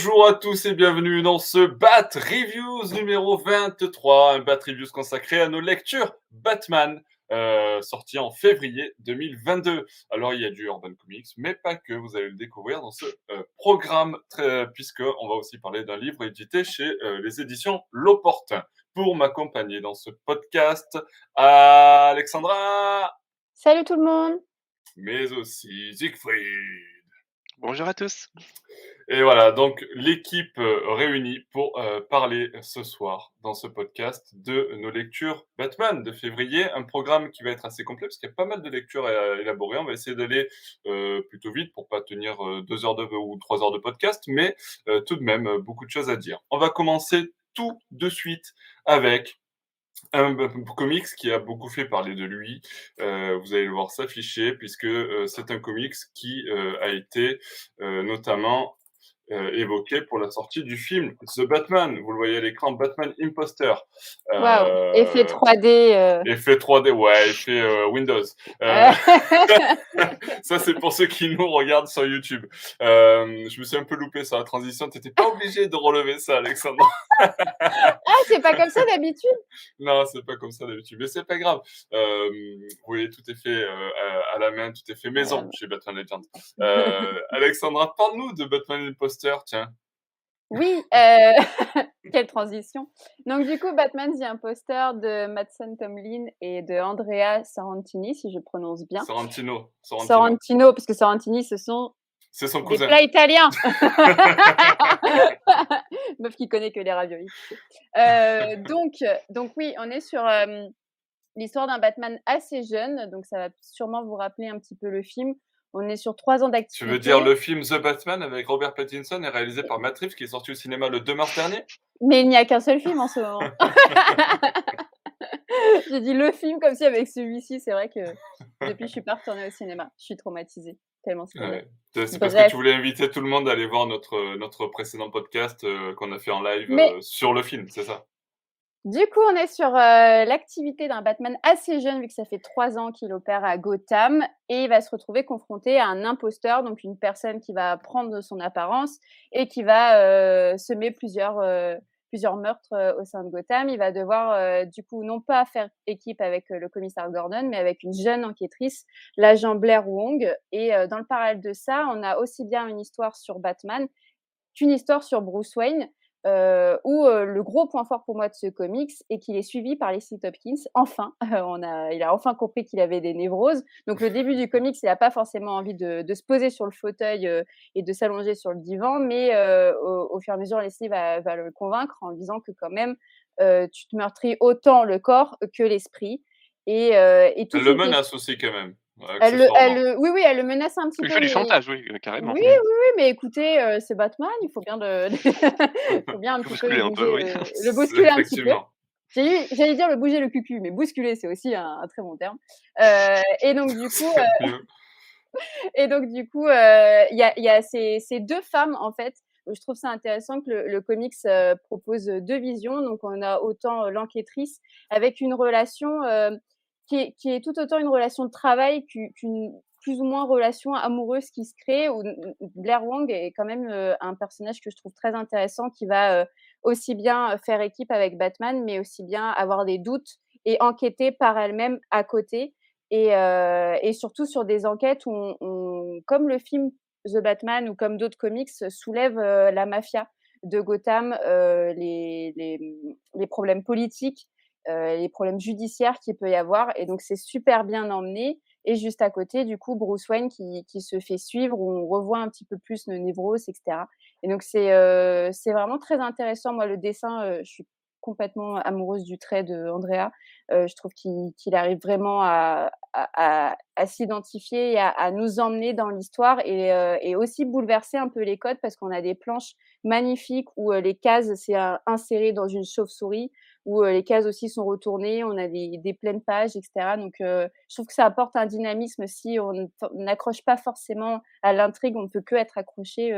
Bonjour à tous et bienvenue dans ce Bat Reviews numéro 23, un Bat Reviews consacré à nos lectures Batman, euh, sorti en février 2022. Alors il y a du Urban Comics, mais pas que, vous allez le découvrir dans ce euh, programme, puisque on va aussi parler d'un livre édité chez euh, les éditions L'Opportun. Pour m'accompagner dans ce podcast, Alexandra Salut tout le monde Mais aussi Siegfried Bonjour à tous. Et voilà, donc l'équipe euh, réunie pour euh, parler ce soir dans ce podcast de nos lectures Batman de février, un programme qui va être assez complet parce qu'il y a pas mal de lectures à élaborer. On va essayer d'aller euh, plutôt vite pour pas tenir deux heures de, ou trois heures de podcast, mais tout de même beaucoup de choses à dire. On va commencer tout de suite avec un comics qui a beaucoup fait parler de lui. Euh, vous allez le voir s'afficher puisque euh, c'est un comics qui euh, a été notamment euh, évoqué pour la sortie du film The Batman. Vous le voyez à l'écran, Batman Imposter. Euh, effet 3D. Euh. Effet 3D, ouais, effet Windows. ça, c'est pour ceux qui nous regardent sur YouTube. je me suis un peu loupé sur la transition. Tu n'étais pas obligé de relever ça, Alexandre. ah, c'est pas comme ça d'habitude Non, c'est pas comme ça d'habitude. Mais c'est pas grave. vous voyez, tout est fait à la main, tout est fait maison chez Batman Legends. Alexandra, parle-nous de Batman Imposter tiens. Oui, euh, quelle transition. Donc du coup, Batman The Imposter de Madsen Tomlin et de Andrea Sorrentini, si je prononce bien. Sorrentino. Sorrentino, parce que Sorrentini, ce sont c'est son cousin. Des plats italiens. Meuf qui connaît que les raviolis. Euh, donc, donc oui, on est sur euh, l'histoire d'un Batman assez jeune. Donc ça va sûrement vous rappeler un petit peu le film. On est sur trois ans d'activité. Tu veux dire le film The Batman avec Robert Pattinson est réalisé par Matt Reeves qui est sorti au cinéma le 2 mars dernier? Mais il n'y a qu'un seul film en ce moment. J'ai dit le film comme si avec celui-ci, c'est vrai que depuis je suis pas retournée au cinéma. Je suis traumatisée. Tellement c'est C'est parce que tu voulais inviter tout le monde à aller voir notre, notre précédent podcast euh, qu'on a fait en live euh, sur le film, c'est ça? Du coup, on est sur euh, l'activité d'un Batman assez jeune, vu que ça fait trois ans qu'il opère à Gotham, et il va se retrouver confronté à un imposteur, donc une personne qui va prendre son apparence et qui va euh, semer plusieurs, euh, plusieurs meurtres au sein de Gotham. Il va devoir, du coup, non pas faire équipe avec le commissaire Gordon, mais avec une jeune enquêtrice, l'agent Blair Wong. Et dans le parallèle de ça, on a aussi bien une histoire sur Batman qu'une histoire sur Bruce Wayne. Euh, où le gros point fort pour moi de ce comics est qu'il est suivi par Leslie Hopkins. Enfin, on a, il a enfin compris qu'il avait des névroses. Donc le début du comics, il n'a pas forcément envie de, de, se poser sur le fauteuil et de s'allonger sur le divan, mais au, au, fur et à mesure, Leslie va, va, le convaincre en disant que quand même, tu te meurtris autant le corps que l'esprit. Et, et tout Elle le menace aussi quand même. Elle, elle, oui, oui, elle le menace un petit peu. Il fait du chantage, oui, carrément. Oui, oui, oui, mais écoutez, euh, c'est Batman, il faut bien, de... il faut bien un petit peu, le, peu, oui. le bousculer un petit peu. J'allais dire le bouger le cucu, mais bousculer, c'est aussi un, un, très bon terme. Euh, et donc, du coup, euh... et donc, du coup, euh, il y a, y a ces, ces, deux femmes, en fait. Je trouve ça intéressant que le, le comics euh, propose deux visions. Donc, on a autant l'enquêtrice avec une relation qui est, tout autant une relation de travail qu'une plus ou moins relation amoureuse qui se crée. Où Blair Wong est quand même euh, un personnage que je trouve très intéressant qui va euh, aussi bien faire équipe avec Batman, mais aussi bien avoir des doutes et enquêter par elle-même à côté. Et, euh, surtout sur des enquêtes où, comme le film The Batman ou comme d'autres comics, soulève euh, la mafia de Gotham, euh, les, problèmes politiques euh, les problèmes judiciaires qu'il peut y avoir. Et donc, c'est super bien emmené. Et juste à côté, du coup, Bruce Wayne qui, qui se fait suivre, où on revoit un petit peu plus le névrose, etc. Et donc, c'est euh, c'est vraiment très intéressant. Moi, le dessin, euh, je suis complètement amoureuse du trait de Andrea. Euh, je trouve qu'il arrive vraiment à, à, s'identifier et à, nous emmener dans l'histoire et, euh, et, aussi bouleverser un peu les codes parce qu'on a des planches magnifiques où les cases c'est inséré dans une chauve-souris où les cases aussi sont retournées, on a des, des pleines pages, etc. Donc, je trouve que ça apporte un dynamisme. Si on n'accroche pas forcément à l'intrigue, on ne peut que être accroché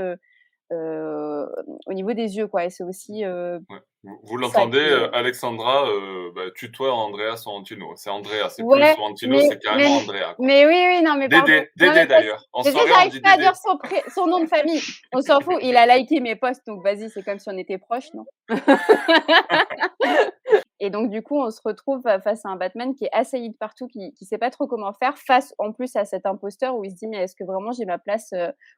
au niveau des yeux, quoi. Et c'est aussi. Vous, l'entendez, Alexandra bah, tutoie Andrea Sorrentino. C'est Andrea, c'est plus Sorrentino, c'est carrément Andrea. Mais oui, oui, non, mais Dédé, Dédé d'ailleurs. Soirée, j'arrive pas à dire son, son, nom de famille. On s'en fout. Il a liké mes posts, donc vas-y, c'est comme si on était proches, non? Et donc, du coup, on se retrouve face à un Batman qui est assailli de partout, qui ne sait pas trop comment faire, face en plus à cet imposteur où il se dit, mais est-ce que vraiment j'ai ma place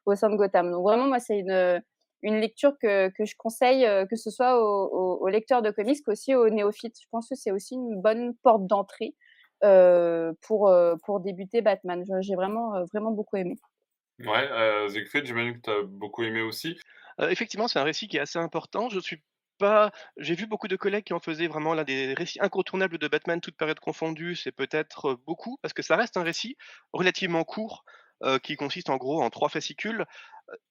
au sein de Gotham? Donc, vraiment, moi, c'est une, une lecture que, que, je conseille, que ce soit aux, lecteurs de comics, qu'aussi aux néophytes. Je pense que c'est aussi une bonne porte d'entrée pour, pour débuter Batman. J'ai vraiment, vraiment beaucoup aimé. Ouais, euh, j'imagine que tu as beaucoup aimé aussi. effectivement, c'est un récit qui est assez important. Je suis pas. J'ai vu beaucoup de collègues qui en faisaient vraiment l'un des récits incontournables de Batman, toute période confondue. C'est peut-être beaucoup, parce que ça reste un récit relativement court, qui consiste en gros en trois fascicules.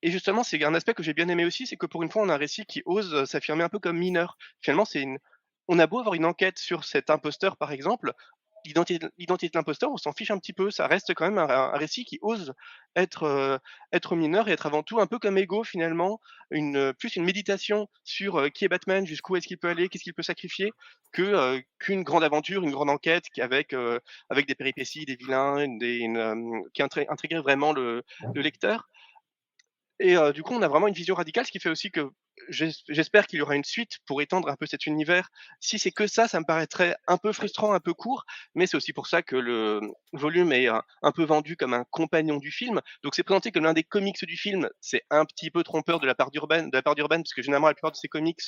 Et justement, c'est un aspect que j'ai bien aimé aussi, c'est que pour une fois, on a un récit qui ose s'affirmer un peu comme mineur. Finalement, c'est une. On a beau avoir une enquête sur cet imposteur, par exemple, l'identité de l'imposteur, on s'en fiche un petit peu. Ça reste quand même un, récit qui ose être, être mineur et être avant tout un peu comme Ego finalement, une, plus une méditation sur qui est Batman, jusqu'où est-ce qu'il peut aller, qu'est-ce qu'il peut sacrifier, qu'une grande aventure, une grande enquête avec avec des péripéties, des vilains, qui intriguerait vraiment le, le lecteur. Et du coup, on a vraiment une vision radicale, ce qui fait aussi que j'espère qu'il y aura une suite pour étendre un peu cet univers. Si c'est que ça, ça me paraîtrait un peu frustrant, un peu court, mais c'est aussi pour ça que le volume est un, peu vendu comme un compagnon du film. Donc c'est présenté comme l'un des comics du film. C'est un petit peu trompeur de la part d'Urban, de la part d'Urban, parce que généralement la plupart de ces comics,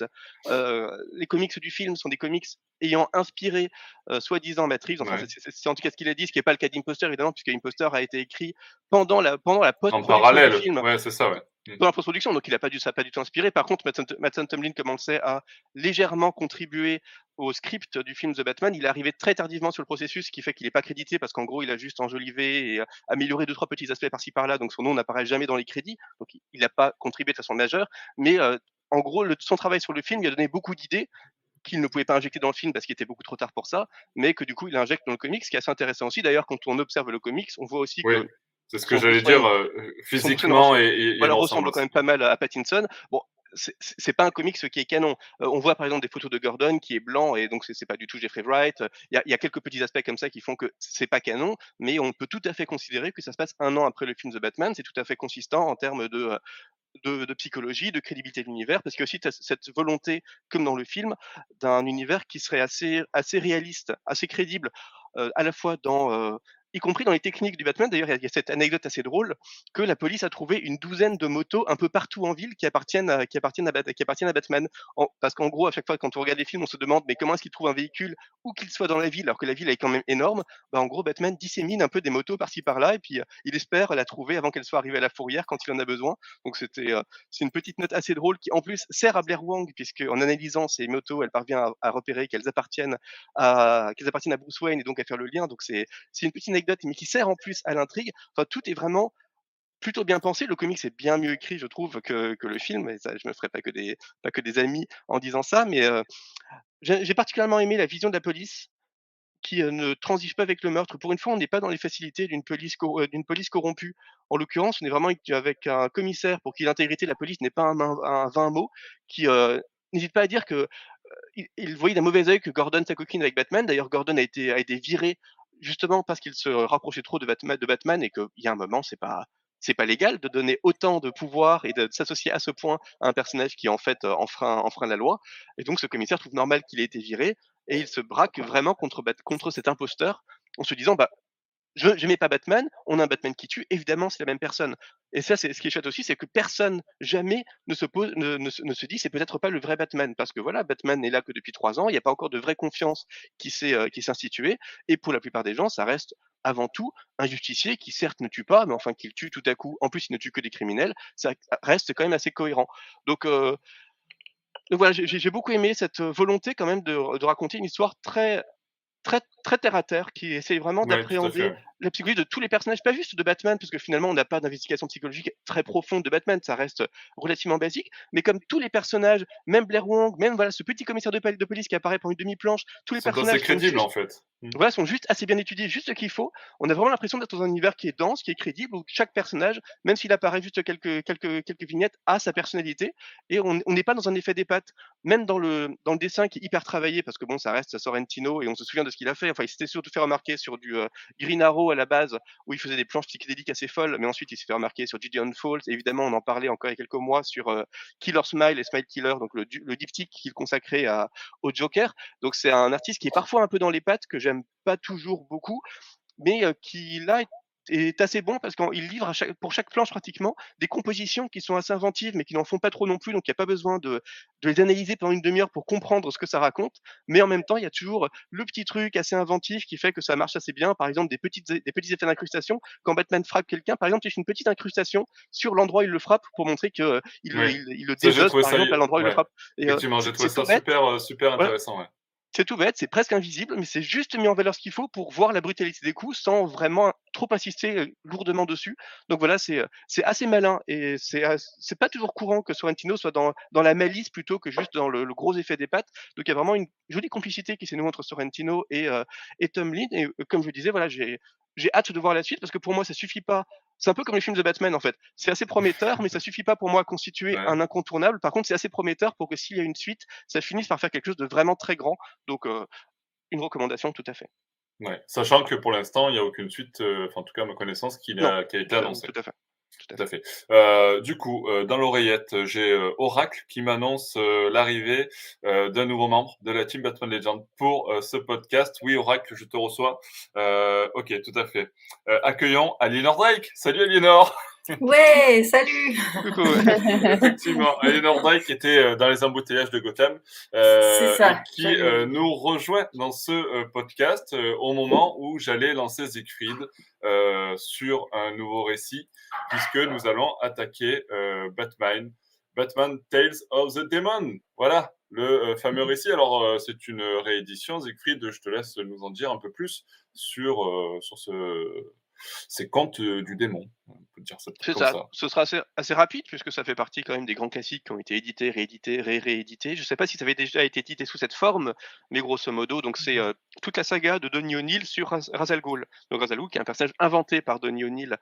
euh, les comics du film sont des comics ayant inspiré euh, soi-disant Matrix. Enfin, c'est en tout cas ce qu'il a dit, ce qui n'est pas le cas d'Imposter évidemment, puisque Imposter a été écrit pendant la pendant la post-production du film. Ouais, c'est ça, ouais. Mmh. Dans la post-production, donc il a pas dû, ça n'a pas du tout inspiré. Par contre, Matt Tomlin, comme on le sait, a légèrement contribué au script du film The Batman. Il est arrivé très tardivement sur le processus, ce qui fait qu'il n'est pas crédité parce qu'en gros, il a juste enjolivé et euh, amélioré deux trois petits aspects par-ci par-là. Donc son nom n'apparaît jamais dans les crédits. Donc il n'a pas contribué de façon majeure. Mais euh, en gros, le, son travail sur le film lui a donné beaucoup d'idées qu'il ne pouvait pas injecter dans le film parce qu'il était beaucoup trop tard pour ça, mais que du coup il injecte dans le comics, ce qui est assez intéressant aussi. D'ailleurs, quand on observe le comics, on voit aussi que c'est ce que j'allais dire, euh, physiquement et, et, voilà, ressemble quand même pas mal à Pattinson. Bon, c'est pas un comics qui est canon. Euh, on voit par exemple des photos de Gordon qui est blanc et donc c'est pas du tout Jeffrey Wright. Il y, a, quelques petits aspects comme ça qui font que c'est pas canon, mais on peut tout à fait considérer que ça se passe un an après le film The Batman. C'est tout à fait consistant en termes de, de, de, psychologie, de crédibilité de l'univers, parce qu'il y a aussi cette volonté, comme dans le film, d'un univers qui serait assez, assez réaliste, assez crédible, euh, à la fois dans y compris dans les techniques du Batman. D'ailleurs, il y, a cette anecdote assez drôle que la police a trouvé une douzaine de motos un peu partout en ville qui appartiennent à, qui appartiennent à, qui appartiennent à Batman. parce qu'en gros, à chaque fois, quand on regarde les films, on se demande mais comment est-ce qu'il trouve un véhicule où qu'il soit dans la ville, alors que la ville est quand même énorme? Bah, en gros, Batman dissémine un peu des motos par-ci par-là et puis euh, il espère la trouver avant qu'elle soit arrivée à la fourrière quand il en a besoin. Donc c'était, euh, c'est une petite note assez drôle qui en plus sert à Blair Wong puisque en analysant ces motos, elle parvient à, repérer qu'elles appartiennent à appartiennent à Bruce Wayne et donc à faire le lien. Donc c'est c'est une petite mais qui sert en plus à l'intrigue. Tout est vraiment plutôt bien pensé. Le comic c'est bien mieux écrit, je trouve, que, le film. Et ça, je me ferai pas que des amis en disant ça, mais j'ai particulièrement aimé la vision de la police qui ne transige pas avec le meurtre. Pour une fois, on n'est pas dans les facilités d'une police, police corrompue. En l'occurrence, on est vraiment avec un commissaire pour qui l'intégrité de la police n'est pas un, un, vain mot, qui n'hésite pas à dire que il, voyait d'un mauvais œil que Gordon s'acoquine avec Batman. D'ailleurs, Gordon a été viré justement parce qu'il se rapprochait trop de Batman, et qu'il y a un moment, c'est pas c'est pas légal de donner autant de pouvoir et de, s'associer à ce point à un personnage qui en fait enfreint, enfreint la loi. Et donc ce commissaire trouve normal qu'il ait été viré et il se braque vraiment contre, contre cet imposteur en se disant bah je n'aimais pas Batman, on a un Batman qui tue, évidemment c'est la même personne. Et ça, c'est ce qui est chouette aussi, c'est que personne jamais ne se pose, ne, ne, se dit c'est peut-être pas le vrai Batman, parce que voilà, Batman n'est là que depuis trois ans, il n'y a pas encore de vraie confiance qui s'est euh, instituée, et pour la plupart des gens, ça reste avant tout un justicier qui certes ne tue pas, mais enfin qu'il tue tout à coup. En plus, il ne tue que des criminels, ça reste quand même assez cohérent. Donc euh, donc voilà, j'ai beaucoup aimé cette volonté quand même de, de raconter une histoire très très, très terre à terre, qui essaye vraiment d'appréhender la psychologie de tous les personnages, pas juste de Batman, parce que finalement, on n'a pas d'investigation psychologique très profonde de Batman, ça reste relativement basique, mais comme tous les personnages, même Blair Wong, même voilà, ce petit commissaire de, de police qui apparaît pendant une demi-planche, tous les personnages. C'est crédible, en fait. Mmh. Voilà, sont juste assez bien étudiés, juste ce qu'il faut. On a vraiment l'impression d'être dans un univers qui est dense, qui est crédible, où chaque personnage, même s'il apparaît juste quelques, quelques, quelques vignettes, a sa personnalité, et on n'est pas dans un effet des pattes. Même dans le, dans le dessin qui est hyper travaillé, parce que bon, ça reste Sorrentino, et on se souvient de ce qu'il a fait. Enfin, il s'était surtout fait remarquer sur du euh, Green Arrow à la base, où il faisait des planches psychédéliques assez folles, mais ensuite il s'est fait remarquer sur Gideon Falls. Évidemment, on en parlait encore il y a quelques mois sur euh, Killer Smile et Smile Killer, donc le, diptyque qu'il consacrait au Joker. Donc c'est un artiste qui est parfois un peu dans les pattes, que j'aime pas toujours beaucoup, mais euh, qui là est assez bon parce qu'il livre pour chaque planche pratiquement des compositions qui sont assez inventives mais qui n'en font pas trop non plus, donc il n'y a pas besoin de, les analyser pendant une demi-heure pour comprendre ce que ça raconte, mais en même temps il y a toujours le petit truc assez inventif qui fait que ça marche assez bien, par exemple des, petites, des petits effets d'incrustation, quand Batman frappe quelqu'un, par exemple il fait une petite incrustation sur l'endroit où il le frappe pour montrer qu'il il, le déjote par exemple à l'endroit où il le frappe. Et, j'ai trouvé ça super, super intéressant. Ouais. C'est tout bête, c'est presque invisible, mais c'est juste mis en valeur ce qu'il faut pour voir la brutalité des coups sans vraiment trop insister lourdement dessus. Donc voilà, c'est c'est assez malin et c'est pas toujours courant que Sorrentino soit dans, dans la malice plutôt que juste dans le, gros effet des pattes. Donc il y a vraiment une jolie complicité qui s'est nouée entre Sorrentino et, et Tom Lin. Et comme je disais, voilà, j'ai j'ai hâte de voir la suite parce que pour moi, ça suffit pas. C'est un peu comme les films de Batman en fait. C'est assez prometteur, mais ça suffit pas pour moi à constituer un incontournable. Par contre, c'est assez prometteur pour que s'il y a une suite, ça finisse par faire quelque chose de vraiment très grand. Donc, euh, une recommandation tout à fait. Ouais. Sachant que pour l'instant, il n'y a aucune suite, euh, enfin en tout cas à ma connaissance, qui, a, qui a été annoncée. Tout à fait. Tout à fait. Euh, du coup, euh, dans l'oreillette, j'ai euh, Oracle qui m'annonce l'arrivée d'un nouveau membre de la team Batman Legend pour ce podcast. Oui, Oracle, je te reçois. ok, tout à fait. accueillons Aliénor Drake. Salut Aliénor Ouais, salut Effectivement, Eleanor Drake était euh, dans les embouteillages de Gotham, euh, et qui euh, nous rejoint dans ce podcast au moment où j'allais lancer Siegfried sur un nouveau récit, puisque nous allons attaquer Batman, Batman Tales of the Demon. Voilà, le fameux récit. Alors, c'est une réédition. Siegfried, je te laisse nous en dire un peu plus sur, sur ce c'est Contes euh, du démon. On peut dire ça. C'est ça. Ce sera assez, rapide puisque ça fait partie quand même des grands classiques qui ont été édités, réédités, ré-réédités. Je ne sais pas si ça avait déjà été édité sous cette forme, mais grosso modo, donc c'est mmh euh, toute la saga de Donny O'Neill sur Razal Ghul. Donc Razal qui est un personnage inventé par Donny O'Neill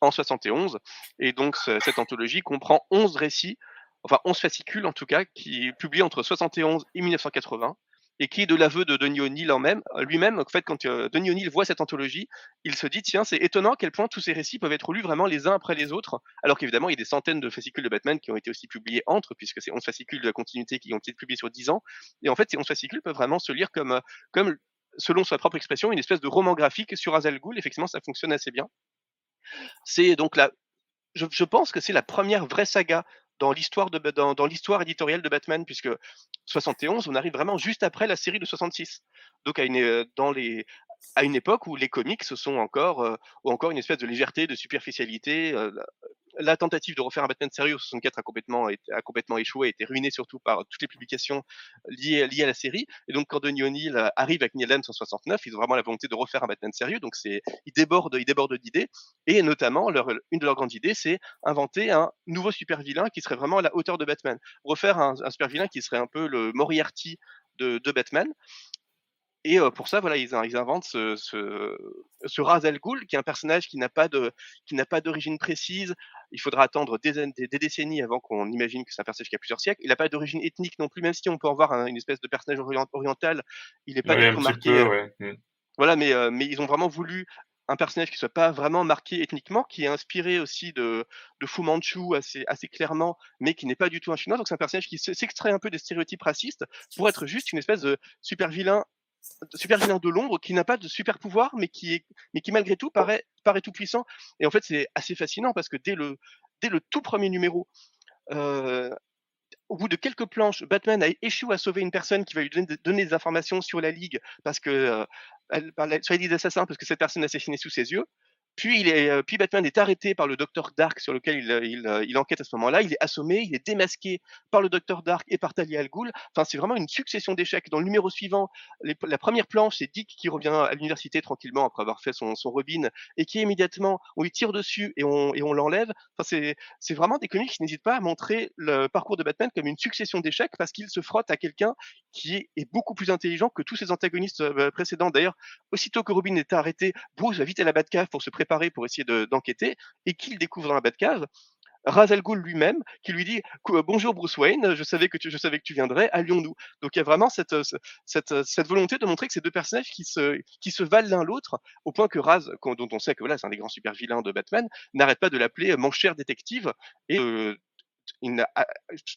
en 71. Et donc cette anthologie comprend 11 récits, enfin 11 fascicules en tout cas, qui est publié entre 71 et 1980 et qui est de l'aveu de Denis O'Neill même, lui-même. En fait, quand euh, Denis O'Neill voit cette anthologie, il se dit tiens, c'est étonnant à quel point tous ces récits peuvent être lus vraiment les uns après les autres, alors qu'évidemment, il y a des centaines de fascicules de Batman qui ont été aussi publiés entre, puisque c'est 11 fascicules de la continuité qui ont été publiés sur 10 ans. Et en fait, ces 11 fascicules peuvent vraiment se lire comme, euh, comme selon sa propre expression, une espèce de roman graphique sur Azal. Effectivement, ça fonctionne assez bien. C'est donc la, je, pense que c'est la première vraie saga dans l'histoire de dans, dans l'histoire éditoriale de Batman puisque 71 on arrive vraiment juste après la série de 66 donc à une euh, dans les à une époque où les comics sont encore euh, encore une espèce de légèreté de superficialité euh, la tentative de refaire un Batman sérieux en 64 a complètement, a complètement échoué, a été ruinée surtout par toutes les publications liées, à la série. Et donc, quand Denis O'Neill arrive avec Neil Adams en 69, ils ont vraiment la volonté de refaire un Batman sérieux. Donc, c'est, ils débordent, d'idées. Et notamment, une de leurs grandes idées, c'est inventer un nouveau super vilain qui serait vraiment à la hauteur de Batman. Refaire un, super vilain qui serait un peu le Moriarty de, Batman. Et pour ça, voilà, ils, inventent ce, ce, ce Ghul, qui est un personnage qui n'a pas d'origine précise. Il faudra attendre des, des, décennies avant qu'on imagine que c'est un personnage qui a plusieurs siècles. Il n'a pas d'origine ethnique non plus, même si on peut en voir une espèce de personnage oriental. Il n'est pas du tout marqué. Mmh. Voilà, mais, mais ils ont vraiment voulu un personnage qui soit pas vraiment marqué ethniquement, qui est inspiré aussi de, de Fu Manchu assez, assez clairement, mais qui n'est pas du tout un chinois. Donc c'est un personnage qui s'extrait un peu des stéréotypes racistes pour être juste une espèce de super vilain super vilain de l'ombre qui n'a pas de super pouvoir mais qui est mais qui malgré tout paraît tout puissant et en fait c'est assez fascinant parce que dès le dès le tout premier numéro euh, au bout de quelques planches, Batman a échoué à sauver une personne qui va lui donner, des informations sur la Ligue parce que euh, elle, sur les assassins parce que cette personne a assassiné sous ses yeux. Est, puis Batman est arrêté par le Docteur Dark sur lequel il, il, il enquête à ce moment-là. Il est assommé, il est démasqué par le Docteur Dark et par Talia al Ghul. Enfin, c'est vraiment une succession d'échecs. Dans le numéro suivant, la première planche, c'est Dick qui revient à l'université tranquillement après avoir fait son, Robin et qui immédiatement, on lui tire dessus et on, l'enlève. Enfin, c'est, vraiment des comics qui n'hésitent pas à montrer le parcours de Batman comme une succession d'échecs parce qu'il se frotte à quelqu'un qui est, beaucoup plus intelligent que tous ses antagonistes précédents. D'ailleurs, aussitôt que Robin est arrêté, Bruce va vite à la Batcave pour se préparer pour essayer d'enquêter, et qu'il découvre dans la Batcave Ra's al lui-même qui lui dit bonjour Bruce Wayne, je savais que tu, je savais que tu viendrais, allions-nous. Donc il y a vraiment cette, cette, volonté de montrer que ces deux personnages qui se, qui se valent l'un l'autre, au point que Raz, dont on sait que voilà, c'est un des grands super vilains de Batman, n'arrête pas de l'appeler mon cher détective et il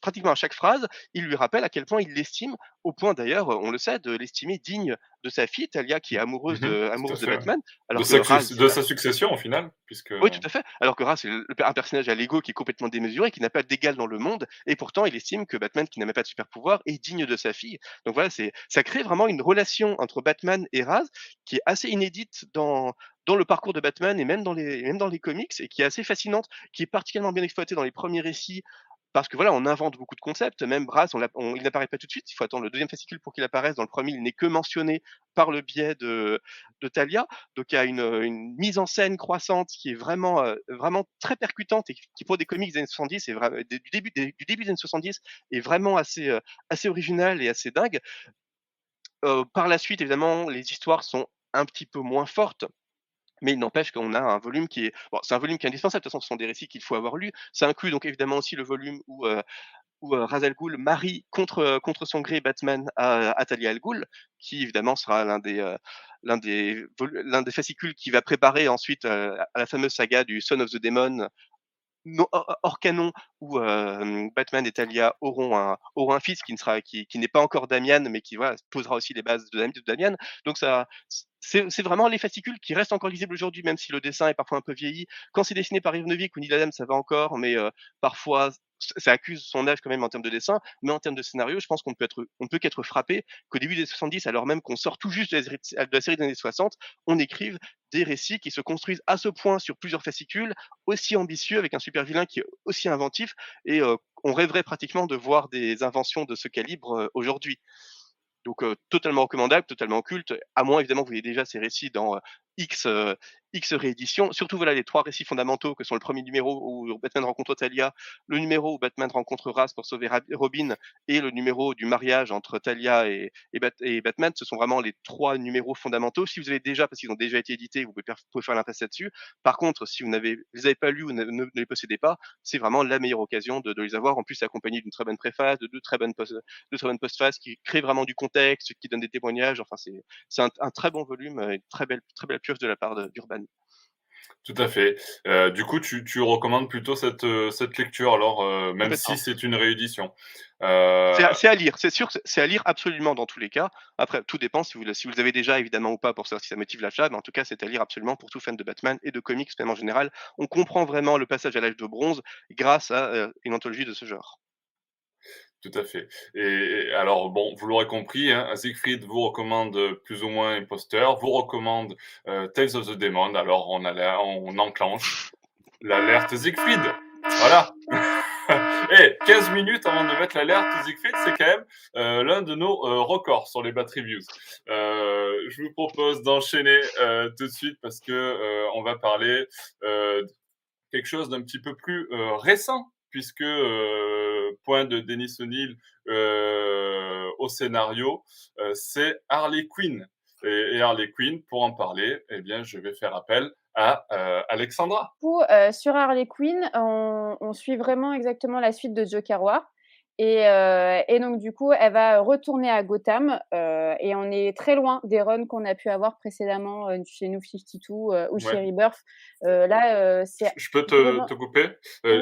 pratiquement à chaque phrase, il lui rappelle à quel point il l'estime, au point d'ailleurs, on le sait, de l'estimer digne de sa fille, Talia, qui est amoureuse, mmh de, amoureuse de Batman. Alors de, sa, de sa succession, au final. Puisque... Oui, tout à fait. Alors que Raz, c'est un personnage à l'ego qui est complètement démesuré, qui n'a pas d'égal dans le monde, et pourtant, il estime que Batman, qui n'a même pas de super pouvoir, est digne de sa fille. Donc voilà, ça crée vraiment une relation entre Batman et Raz qui est assez inédite dans, dans le parcours de Batman et même dans les, même dans les comics, et qui est assez fascinante, qui est particulièrement bien exploitée dans les premiers récits, parce que voilà, on invente beaucoup de concepts. Même Brass, il n'apparaît pas tout de suite. Il faut attendre le deuxième fascicule pour qu'il apparaisse. Dans le premier, il n'est que mentionné par le biais de, Talia. Donc il y a une, mise en scène croissante qui est vraiment, euh, vraiment très percutante et qui pour des comics des années 70 et du début des, années 70 est vraiment assez, euh, original et assez dingue. Euh, par la suite, évidemment, les histoires sont un petit peu moins fortes mais il n'empêche qu'on a un volume qui est bon, c'est un volume qui est indispensable. De toute façon, ce sont des récits qu'il faut avoir lus. Ça inclut donc évidemment aussi le volume où euh, où euh, Ra's al Ghul marie contre euh, contre son gré Batman à, à Talia al Ghul, qui évidemment sera l'un des euh, l'un des l'un des fascicules qui va préparer ensuite euh, à la fameuse saga du Son of the Demon hors canon où Batman et Talia auront un, auront un fils qui ne sera qui, qui n'est pas encore Damian mais qui voilà, posera aussi les bases de, de Damian. Donc ça c'est vraiment les fascicules qui restent encore lisibles aujourd'hui, même si le dessin est parfois un peu vieilli. Quand c'est dessiné par Yves Novik ou Neil Adams, ça va encore, mais parfois ça accuse son âge quand même en termes de dessin, mais en termes de scénario, je pense qu'on peut être, on peut qu'être frappé qu'au début des 70, alors même qu'on sort tout juste de la, série des années 60, on écrive des récits qui se construisent à ce point sur plusieurs fascicules, aussi ambitieux, avec un super vilain qui est aussi inventif, et on rêverait pratiquement de voir des inventions de ce calibre aujourd'hui. Donc totalement recommandable, totalement culte, à moins évidemment que vous ayez déjà ces récits dans X, X rééditions. Surtout, voilà les trois récits fondamentaux que sont le premier numéro où Batman rencontre Talia, le numéro où Batman rencontre Raz pour sauver Robin et le numéro du mariage entre Talia et, Batman. Ce sont vraiment les trois numéros fondamentaux. Si vous avez déjà, parce qu'ils ont déjà été édités, vous pouvez, faire l'impasse là-dessus. Par contre, si vous ne les avez pas lus ou ne, les possédez pas, c'est vraiment la meilleure occasion de, les avoir. En plus, accompagné d'une très bonne préface, de deux très bonnes post, de très qui créent vraiment du contexte, qui donnent des témoignages. Enfin, c'est un, un, très bon volume, une très belle, très belle de la part d'Urban. Tout à fait. Euh, du coup, tu, tu, recommandes plutôt cette, euh, cette lecture, alors, euh, même si c'est une réédition. Euh... C'est à, lire, c'est sûr, c'est à lire absolument dans tous les cas. Après, tout dépend si vous, si vous avez déjà évidemment ou pas pour savoir si ça motive l'achat, mais en tout cas, c'est à lire absolument pour tout fan de Batman et de comics, même en général. On comprend vraiment le passage à l'âge de bronze grâce à une anthologie de ce genre. Tout à fait. Et, alors, bon, vous l'aurez compris, hein, Siegfried vous recommande plus ou moins Imposter, vous recommande euh, Tales of the Demon. Alors, on, a on enclenche l'alerte Siegfried. Voilà. Et 15 minutes avant de mettre l'alerte Siegfried, c'est quand même euh, l'un de nos euh, records sur les Bat Reviews. je vous propose d'enchaîner tout de suite parce que on va parler quelque chose d'un petit peu plus récent puisque point de Denis O'Neill euh, au scénario, euh, c'est Harley Quinn. Et, Harley Quinn, pour en parler, eh bien, je vais faire appel à Alexandra. sur Harley Quinn, on, suit vraiment exactement la suite de Joker War. Et, euh, et, donc, du coup, elle va retourner à Gotham. Euh, et on est très loin des runs qu'on a pu avoir précédemment euh, chez New 52 euh, ou chez Rebirth. Là, c'est. Je peux te, te couper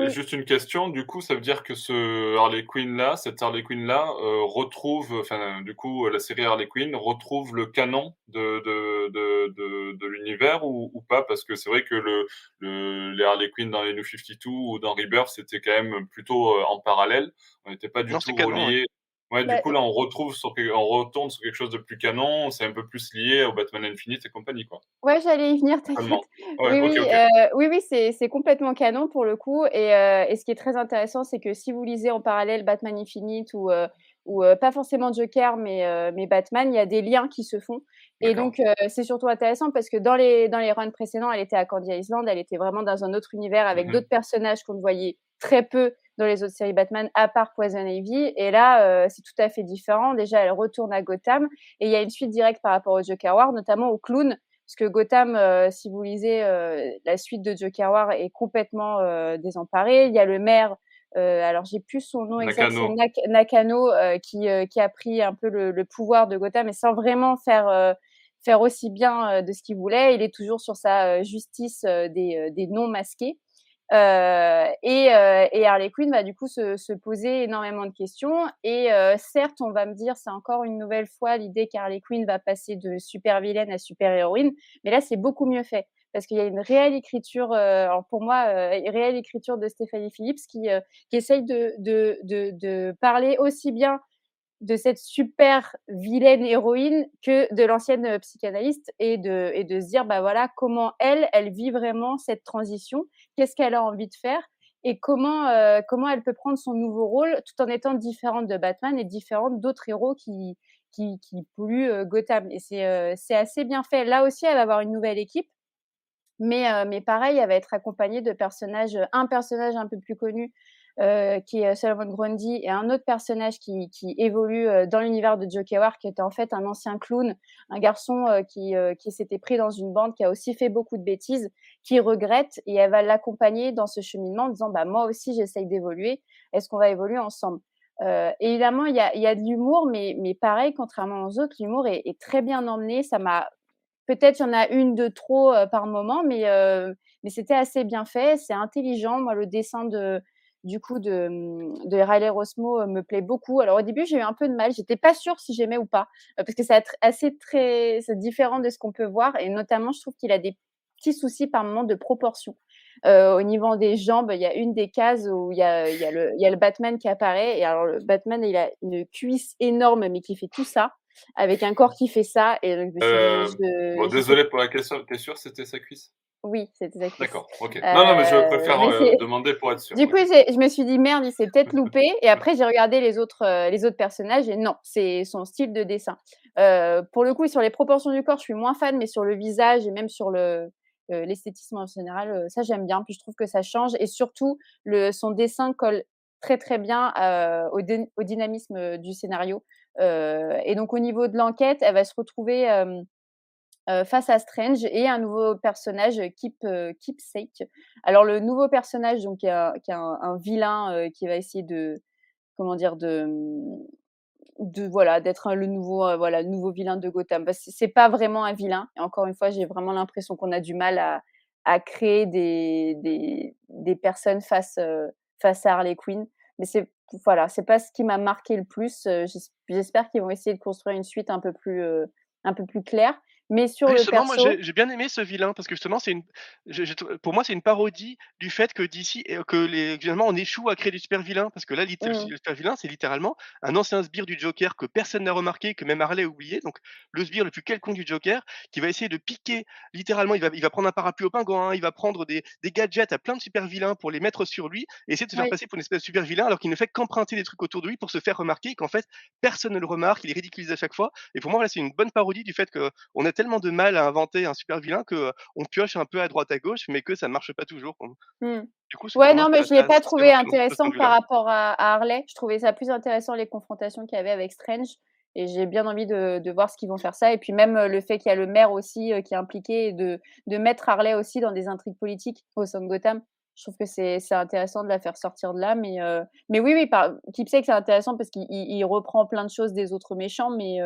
Juste une question. Du coup, ça veut dire que ce Harley Quinn-là, cette Harley Quinn-là, retrouve, enfin, du coup, la série Harley Quinn retrouve le canon de, de, de, de, de l'univers ou, ou, pas? Parce que c'est vrai que le, le, les Harley Quinn dans les New 52 ou dans Rebirth, c'était quand même plutôt en parallèle. On n'était pas du tout relié. Ouais, du bah, coup, là, on retrouve sur, on retourne sur quelque chose de plus canon, c'est un peu plus lié au Batman Infinite et compagnie, quoi. Ouais, j'allais y venir, t'inquiète. oui, oui, euh, oui, oui, c'est complètement canon pour le coup. Et, euh, et ce qui est très intéressant, c'est que si vous lisez en parallèle Batman Infinite ou, euh, ou pas forcément Joker, mais, mais Batman, il y a des liens qui se font. Et donc, c'est surtout intéressant parce que dans les, dans les runs précédents, elle était à Candy Island, elle était vraiment dans un autre univers avec mmh d'autres personnages qu'on ne voyait très peu dans les autres séries Batman, à part Poison Ivy. Et là, euh, c'est tout à fait différent. Déjà, elle retourne à Gotham et il y a une suite directe par rapport au Joker War, notamment au clown. Parce que Gotham, euh, si vous lisez euh, la suite de Joker War, est complètement désemparée. Il y a le maire, alors j'ai plus son nom exact, c'est Nakano, qui, qui a pris un peu le, pouvoir de Gotham, mais sans vraiment faire faire aussi bien de ce qu'il voulait. Il est toujours sur sa justice des, des non masqués. Euh, et, euh, et, Harley Quinn va du coup se, se poser énormément de questions. Et euh, certes, on va me dire, c'est encore une nouvelle fois l'idée qu'Harley Quinn va passer de super vilaine à super héroïne. Mais là, c'est beaucoup mieux fait parce qu'il y a une réelle écriture, pour moi, réelle écriture de Stéphanie Phillips qui, essaye de, parler aussi bien de cette super vilaine héroïne que de l'ancienne psychanalyste et de, et de se dire bah voilà comment elle elle vit vraiment cette transition qu'est-ce qu'elle a envie de faire et comment euh, comment elle peut prendre son nouveau rôle tout en étant différente de Batman et différente d'autres héros qui qui, qui polluent euh, Gotham. Et c'est euh, c'est assez bien fait. Là aussi elle va avoir une nouvelle équipe mais mais pareil elle va être accompagnée de personnages un personnage un peu plus connu euh, qui est Solomon Grundy, et un autre personnage qui, évolue euh, dans l'univers de Joe War, qui était en fait un ancien clown, un garçon euh, qui, s'était pris dans une bande, qui a aussi fait beaucoup de bêtises, qui regrette, et elle va l'accompagner dans ce cheminement en disant bah, Moi aussi, j'essaye d'évoluer, est-ce qu'on va évoluer ensemble? Évidemment, il y a, de l'humour, mais, mais pareil, contrairement aux autres, l'humour est, est, très bien emmené. Ça m'a peut-être il y en a une de trop par moment, mais mais c'était assez bien fait. C'est intelligent. Moi, le dessin de du coup de, de Riley Rosmo euh, me plaît beaucoup. Alors au début, j'ai eu un peu de mal. J'étais pas sûre si j'aimais ou pas euh, parce que c'est assez très c'est différent de ce qu'on peut voir et notamment je trouve qu'il a des petits soucis par moment de proportion. Euh, au niveau des jambes, il y a une des cases où il y a, il y a, le, il y a le Batman qui apparaît et alors le Batman il a une cuisse énorme mais qui fait tout ça avec un corps qui fait ça et donc, bon, désolé pour la question. T'es sûr c'était sa cuisse? Oui, c'était exact. D'accord, ok. non, non, mais je préfère euh, demander pour être sûr. Du coup, je me suis dit merde, il s'est peut-être loupé. Et après, j'ai regardé les autres, euh, les autres personnages et non, c'est son style de dessin. Euh, pour le coup, sur les proportions du corps, je suis moins fan, mais sur le visage et même sur le l'esthétisme en général, ça j'aime bien. Puis je trouve que ça change et surtout, le, son dessin colle très très bien au, au, dynamisme du scénario. et donc, au niveau de l'enquête, elle va se retrouver face à Strange et un nouveau personnage, Keep, euh, Keepsake. Alors le nouveau personnage, donc qui est un, vilain qui va essayer de, comment dire, de, mmh, de voilà, d'être le nouveau, voilà, nouveau vilain de Gotham. Parce que c'est pas vraiment un vilain. Et encore une fois, j'ai vraiment l'impression qu'on a du mal à, à créer des, des, des personnes face, face à Harley Quinn. Mais c'est voilà, c'est pas ce qui m'a marqué le plus. J'espère qu'ils vont essayer de construire une suite un peu plus, un peu plus claire. Mais sur le perso... moi j'ai bien aimé ce vilain parce que justement c'est une, pour moi c'est une parodie du fait que d'ici que les finalement on échoue à créer des super vilains parce que là mmh. le super vilain c'est littéralement un ancien sbire du Joker que personne n'a remarqué que même Harley a oublié. Donc le sbire le plus quelconque du Joker qui va essayer de piquer littéralement il va, il va prendre un parapluie au pingouin il va prendre des, des gadgets à plein de super vilains pour les mettre sur lui et essayer de se faire passer pour une espèce de super vilain alors qu'il ne fait qu'emprunter des trucs autour de lui pour se faire remarquer qu'en fait personne ne le remarque il est ridiculisé à chaque fois. Et pour moi là c'est une bonne parodie du fait qu'on a tellement de mal à inventer un super vilain que on pioche un peu à droite à gauche, mais que ça ne marche pas toujours. Mmh. Du coup, ouais, non, mais je l'ai pas trouvé intéressant par rapport à, Harley. Je trouvais ça plus intéressant les confrontations qu'il y avait avec Strange. Et j'ai bien envie de, de, voir ce qu'ils vont faire ça. Et puis même le fait qu'il y a le maire aussi qui est impliqué et de, de mettre Harley aussi dans des intrigues politiques au sein de Gotham. Je trouve que c'est intéressant de la faire sortir de là. Mais, mais oui, oui, par, Keepsake, c'est intéressant parce qu'il reprend plein de choses des autres méchants, mais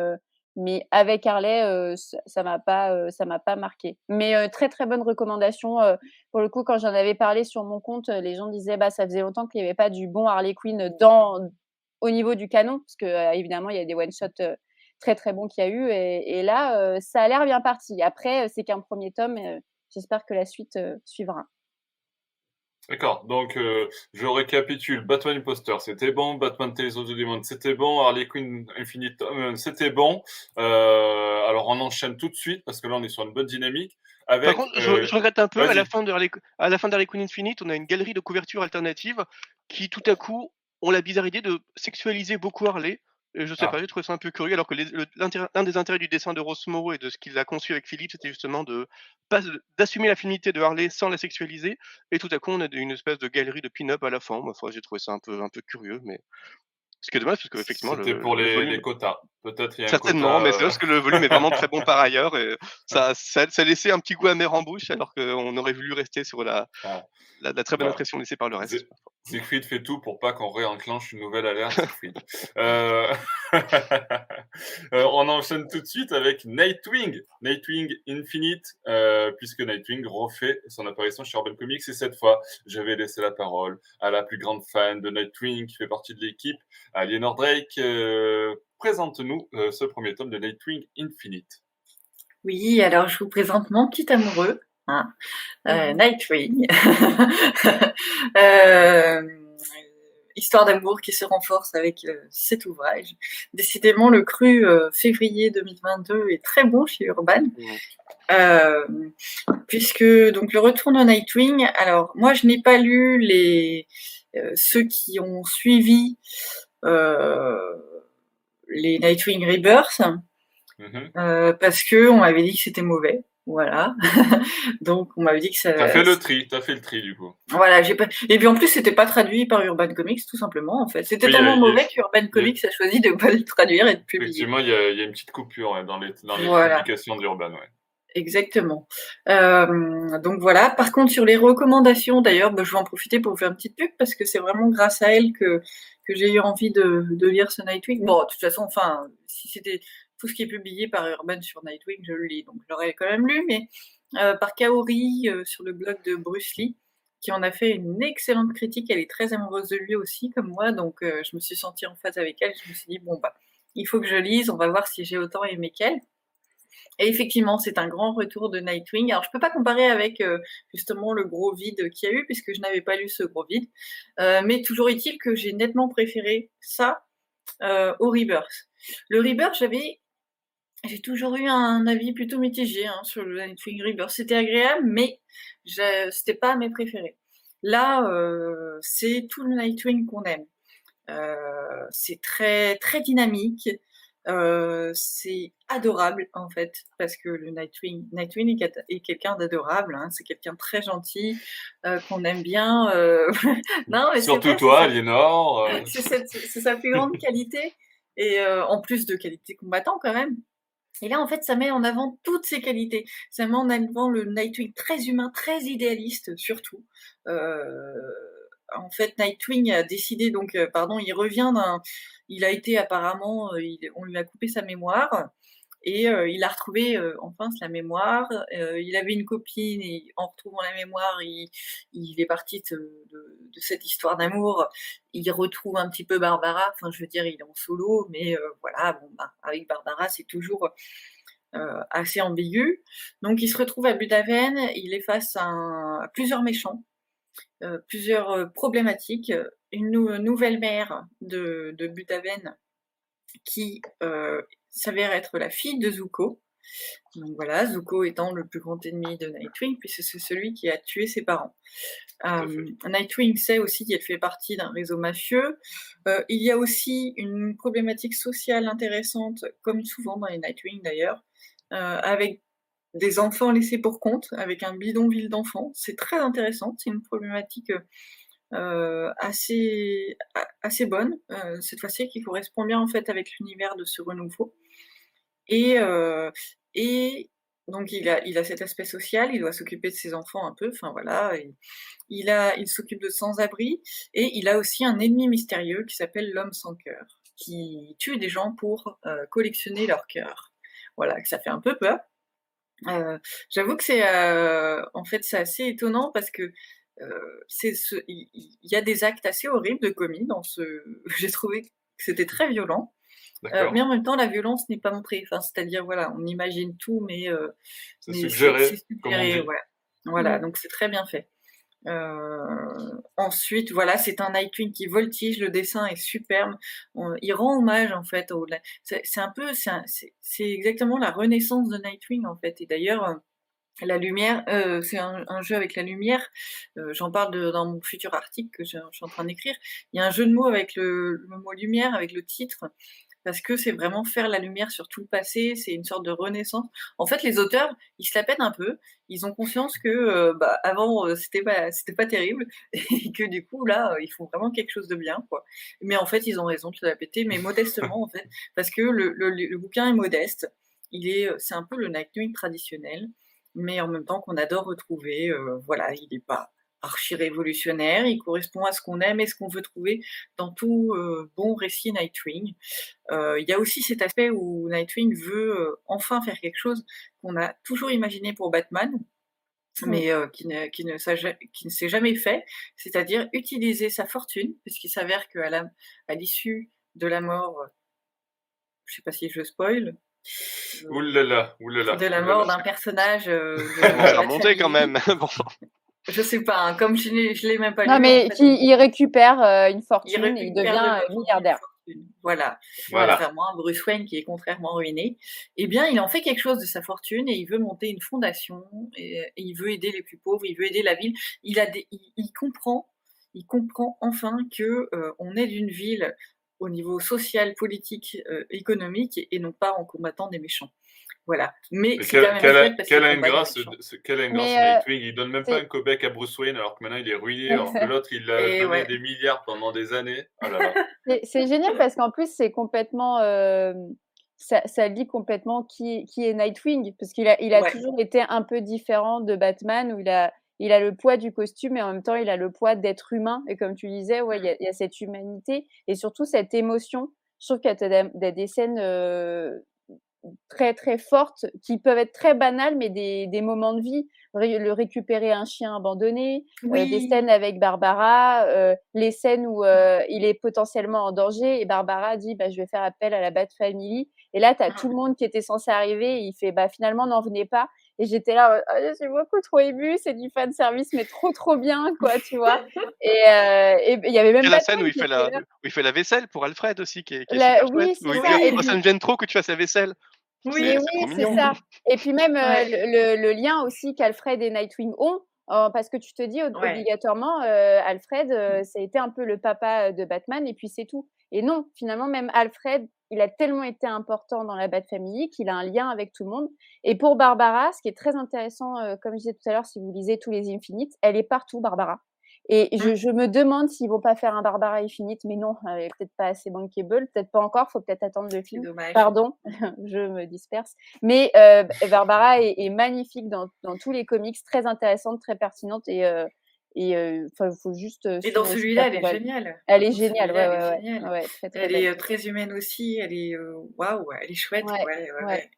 mais avec Harley, ça m'a pas, ça m'a pas marqué. Mais très très bonne recommandation. pour le coup, quand j'en avais parlé sur mon compte, les gens disaient bah ça faisait longtemps qu'il n'y avait pas du bon Harley Quinn dans au niveau du canon, parce que évidemment il y a des one shots très très bons qu'il y a eu, et, là ça a l'air bien parti. Après, c'est qu'un premier tome. J'espère que la suite suivra. D'accord, donc je récapitule. Batman Imposter, c'était bon. Batman Tales of the Demon, c'était bon. Harley Quinn Infinite, c'était bon. alors on enchaîne tout de suite parce que là on est sur une bonne dynamique. Par contre, je, regrette un peu, à la, fin de Harley, à la fin d'Harley Quinn Infinite, on a une galerie de couvertures alternatives qui tout à coup ont la bizarre idée de sexualiser beaucoup Harley. Et je sais ah. pas, j'ai trouvé ça un peu curieux, alors que l'un des intérêts du dessin de Rosmo et de ce qu'il a conçu avec Philippe, c'était justement de d'assumer l'affinité de Harley sans la sexualiser. Et tout à coup, on a une espèce de galerie de pin-up à la fin. Moi, j'ai trouvé ça un peu, un peu curieux, mais ce qui est dommage, parce qu'effectivement. C'était pour les, quotas. Peut-être Certainement, mais c'est parce que le volume est vraiment très bon par ailleurs. Et ça, ça, ça laissé un petit goût amer en bouche, alors qu'on aurait voulu rester sur la, ah. la, très bonne impression laissée par le reste. Siegfried fait tout pour pas qu'on réenclenche une nouvelle alerte. euh... euh, on enchaîne tout de suite avec Nightwing, Nightwing Infinite, euh, puisque Nightwing refait son apparition chez Urban Comics. Et cette fois, je vais laisser la parole à la plus grande fan de Nightwing qui fait partie de l'équipe, Aliénor Drake. Euh, présente-nous ce premier tome de Nightwing Infinite. Oui, alors je vous présente mon petit amoureux, Hein. Euh. Nightwing. Euh, histoire d'amour qui se renforce avec euh, cet ouvrage. Décidément, le cru février 2022 est très bon chez Urban. puisque donc le retour de Nightwing. Alors moi, je n'ai pas lu les ceux qui ont suivi les Nightwing Rebirth. Mhm. parce que on m'avait dit que c'était mauvais. Voilà. Donc, on m'avait dit que ça. T'as fait le tri, t'as fait le tri du coup. Voilà, j'ai pas. Et puis en plus, c'était pas traduit par Urban Comics, tout simplement, en fait. C'était tellement mauvais qu'Urban Comics a choisi de pas le traduire et de publier. Effectivement, il y, a, une petite coupure dans les, dans les publications d'Urban, ouais. Exactement. Euh, donc voilà. Par contre, sur les recommandations, d'ailleurs, bah, je vais en profiter pour vous faire une petite pub parce que c'est vraiment grâce à elle que, que j'ai eu envie de, de lire ce Nightwing. Bon, de toute façon, enfin, si c'était tout ce qui est publié par Urban sur Nightwing, je le lis, donc je l'aurais quand même lu, mais euh, par Kaori euh, sur le blog de Bruce Lee, qui en a fait une excellente critique. Elle est très amoureuse de lui aussi, comme moi, donc euh, je me suis sentie en phase avec elle. Je me suis dit, bon, bah, il faut que je lise, on va voir si j'ai autant aimé qu'elle. Et effectivement, c'est un grand retour de Nightwing. Alors, je ne peux pas comparer avec justement le gros vide qu'il y a eu, puisque je n'avais pas lu ce gros vide. mais toujours est-il que j'ai nettement préféré ça au Rebirth. Le Rebirth, j'avais j'ai toujours eu un avis plutôt mitigé hein, sur le Nightwing Rebirth. C'était agréable, mais c'était pas mes préférés. Là, euh, c'est tout le Nightwing qu'on aime. Euh, c'est très très dynamique. Euh, c'est adorable en fait parce que le Nightwing, Nightwing est, quelqu'un d'adorable. Hein. c'est quelqu'un de très gentil qu'on aime bien. non, Surtout toi, Aliénor. c'est sa plus grande qualité et en plus de qualité combattant quand même. Et là, en fait, ça met en avant toutes ses qualités. Ça met en avant le Nightwing très humain, très idéaliste surtout. Euh, en fait, Nightwing a décidé, donc, euh, pardon, il revient d'un. Il a été apparemment, euh, on lui a coupé sa mémoire. Et euh, il a retrouvé euh, enfin la mémoire. Euh, il avait une copine et en retrouvant la mémoire, il, est parti de, cette histoire d'amour. Il retrouve un petit peu Barbara. Enfin, je veux dire, il est en solo, mais voilà, bon, bah, avec Barbara, c'est toujours assez ambigu. Donc, il se retrouve à Budaven. Il est face à, plusieurs méchants, plusieurs problématiques. Une nouvelle mère de, de qui s'avère être la fille de Zuko. Donc voilà, Zuko étant le plus grand ennemi de Nightwing, puisque c'est celui qui a tué ses parents. Euh, Nightwing sait aussi qu'elle fait partie d'un réseau mafieux. Euh, il y a aussi une problématique sociale intéressante, comme souvent dans les Nightwing d'ailleurs, euh, avec des enfants laissés pour compte, avec un bidonville d'enfants. C'est très intéressant, c'est une problématique assez, assez bonne, cette fois-ci, qui correspond bien en fait avec l'univers de ce renouveau. Et, euh, et donc il a, il a cet aspect social, il doit s'occuper de ses enfants un peu, enfin voilà, il, il s'occupe de sans-abri, et il a aussi un ennemi mystérieux qui s'appelle l'homme sans cœur, qui tue des gens pour euh, collectionner leur cœur. Voilà, que ça fait un peu peur. Euh, j'avoue que c'est en fait c'est assez étonnant parce que c'est ce, il, y, a des actes assez horribles de commis dans ce. J'ai trouvé que c'était très violent. Euh, mais en même temps, la violence n'est pas montrée. Enfin, c'est-à-dire, voilà, on imagine tout, mais, euh, c'est suggéré. Voilà, mmh. donc c'est très bien fait. ensuite, voilà, c'est un Nightwing qui voltige, le dessin est superbe. il rend hommage en fait au. C'est un peu, c'est exactement la renaissance de Nightwing en fait. Et d'ailleurs, la lumière, c'est un, jeu avec la lumière. J'en parle dans mon futur article que je, suis en train d'écrire. Il y a un jeu de mots avec le, le mot lumière, avec le titre parce que c'est vraiment faire la lumière sur tout le passé, c'est une sorte de renaissance. En fait, les auteurs, ils se la pètent un peu, ils ont conscience que euh, bah, avant euh, c'était pas c'était pas terrible et que du coup là euh, ils font vraiment quelque chose de bien quoi. Mais en fait, ils ont raison de se la péter, mais modestement en fait, parce que le, le, bouquin est modeste. Il est c'est un peu le Nightwing traditionnel, mais en même temps qu'on adore retrouver. voilà, il n'est pas archi-révolutionnaire, il correspond à ce qu'on aime et ce qu'on veut trouver dans tout euh, bon récit Nightwing. Euh, il y a aussi cet aspect où Nightwing veut euh, enfin faire quelque chose qu'on a toujours imaginé pour Batman, mais qui ne, qui, ne qui ne s'est jamais fait, c'est-à-dire utiliser sa fortune, puisqu'il s'avère qu'à à l'issue de la mort, je ne sais pas si je spoil, oulala, oulala, de la mort d'un personnage. Euh, remonter quand même. bon. Je sais pas, hein, comme je ne l'ai même pas lu. Non, mais il récupère euh, une fortune et il devient euh, milliardaire. Voilà. voilà. Contrairement à Bruce Wayne qui est contrairement ruiné. Eh bien, il en fait quelque chose de sa fortune et il veut monter une fondation et, il veut aider les plus pauvres, il veut aider la ville. Il, a il, comprend, il comprend enfin que euh, on est d'une ville au niveau social, politique, économique et non pas en combattant des méchants. Voilà. Mais c'est quand même quel, quel ingrat ce, quel ingrat ce Nightwing? Il donne même pas un Québec à Bruce Wayne alors que maintenant il est ruiné, alors que l'autre il a donné des milliards pendant des années. Oh c'est génial parce qu'en plus c'est complètement. Euh, ça, ça, dit complètement qui, qui est Nightwing parce qu'il a, il a toujours été un peu différent de Batman où il a, il a le poids du costume et en même temps il a le poids d'être humain. Et comme tu disais, ouais, il y, a, y, a cette humanité et surtout cette émotion. Je trouve qu'il y a des, scènes euh, très très fortes qui peuvent être très banales mais des, des moments de vie. Le récupérer un chien abandonné euh, des scènes avec Barbara euh, les scènes où il est potentiellement en danger et Barbara dit bah, je vais faire appel à la Bat Family et là tu as tout le monde qui était censé arriver et il fait bah finalement n'en venez pas et j'étais là oh, je suis beaucoup trop émue c'est du fan service mais trop trop bien quoi tu vois et il y avait même la scène où il fait la où il fait la vaisselle pour Alfred aussi qui est, qui est oui, ça. Oh, ça me gêne trop que tu fasses la vaisselle oui, oui, c'est ça. Et puis même euh, le, lien aussi qu'Alfred et Nightwing ont, euh, parce que tu te dis obligatoirement, euh, Alfred, mmh. ça a été un peu le papa de Batman, et puis c'est tout. Et non, finalement, même Alfred, il a tellement été important dans la Bat Family qu'il a un lien avec tout le monde. Et pour Barbara, ce qui est très intéressant, comme je disais tout à l'heure, si vous lisez tous les Infinites, elle est partout, Barbara. Et je, mmh. je, me demande s'ils vont pas faire un Barbara Infinite, mais non, elle est peut-être pas assez bankable, peut-être pas encore, faut peut-être attendre le film. Dommage. Pardon, je me disperse. Mais euh, Barbara est, est, magnifique dans, dans, tous les comics, très intéressante, très pertinente et euh, et enfin, faut juste. et dans celui-là, elle est géniale. Elle est géniale, ouais, ouais, ouais, très, très Elle est très humaine aussi. Elle est waouh, elle est chouette. Ouais, ouais,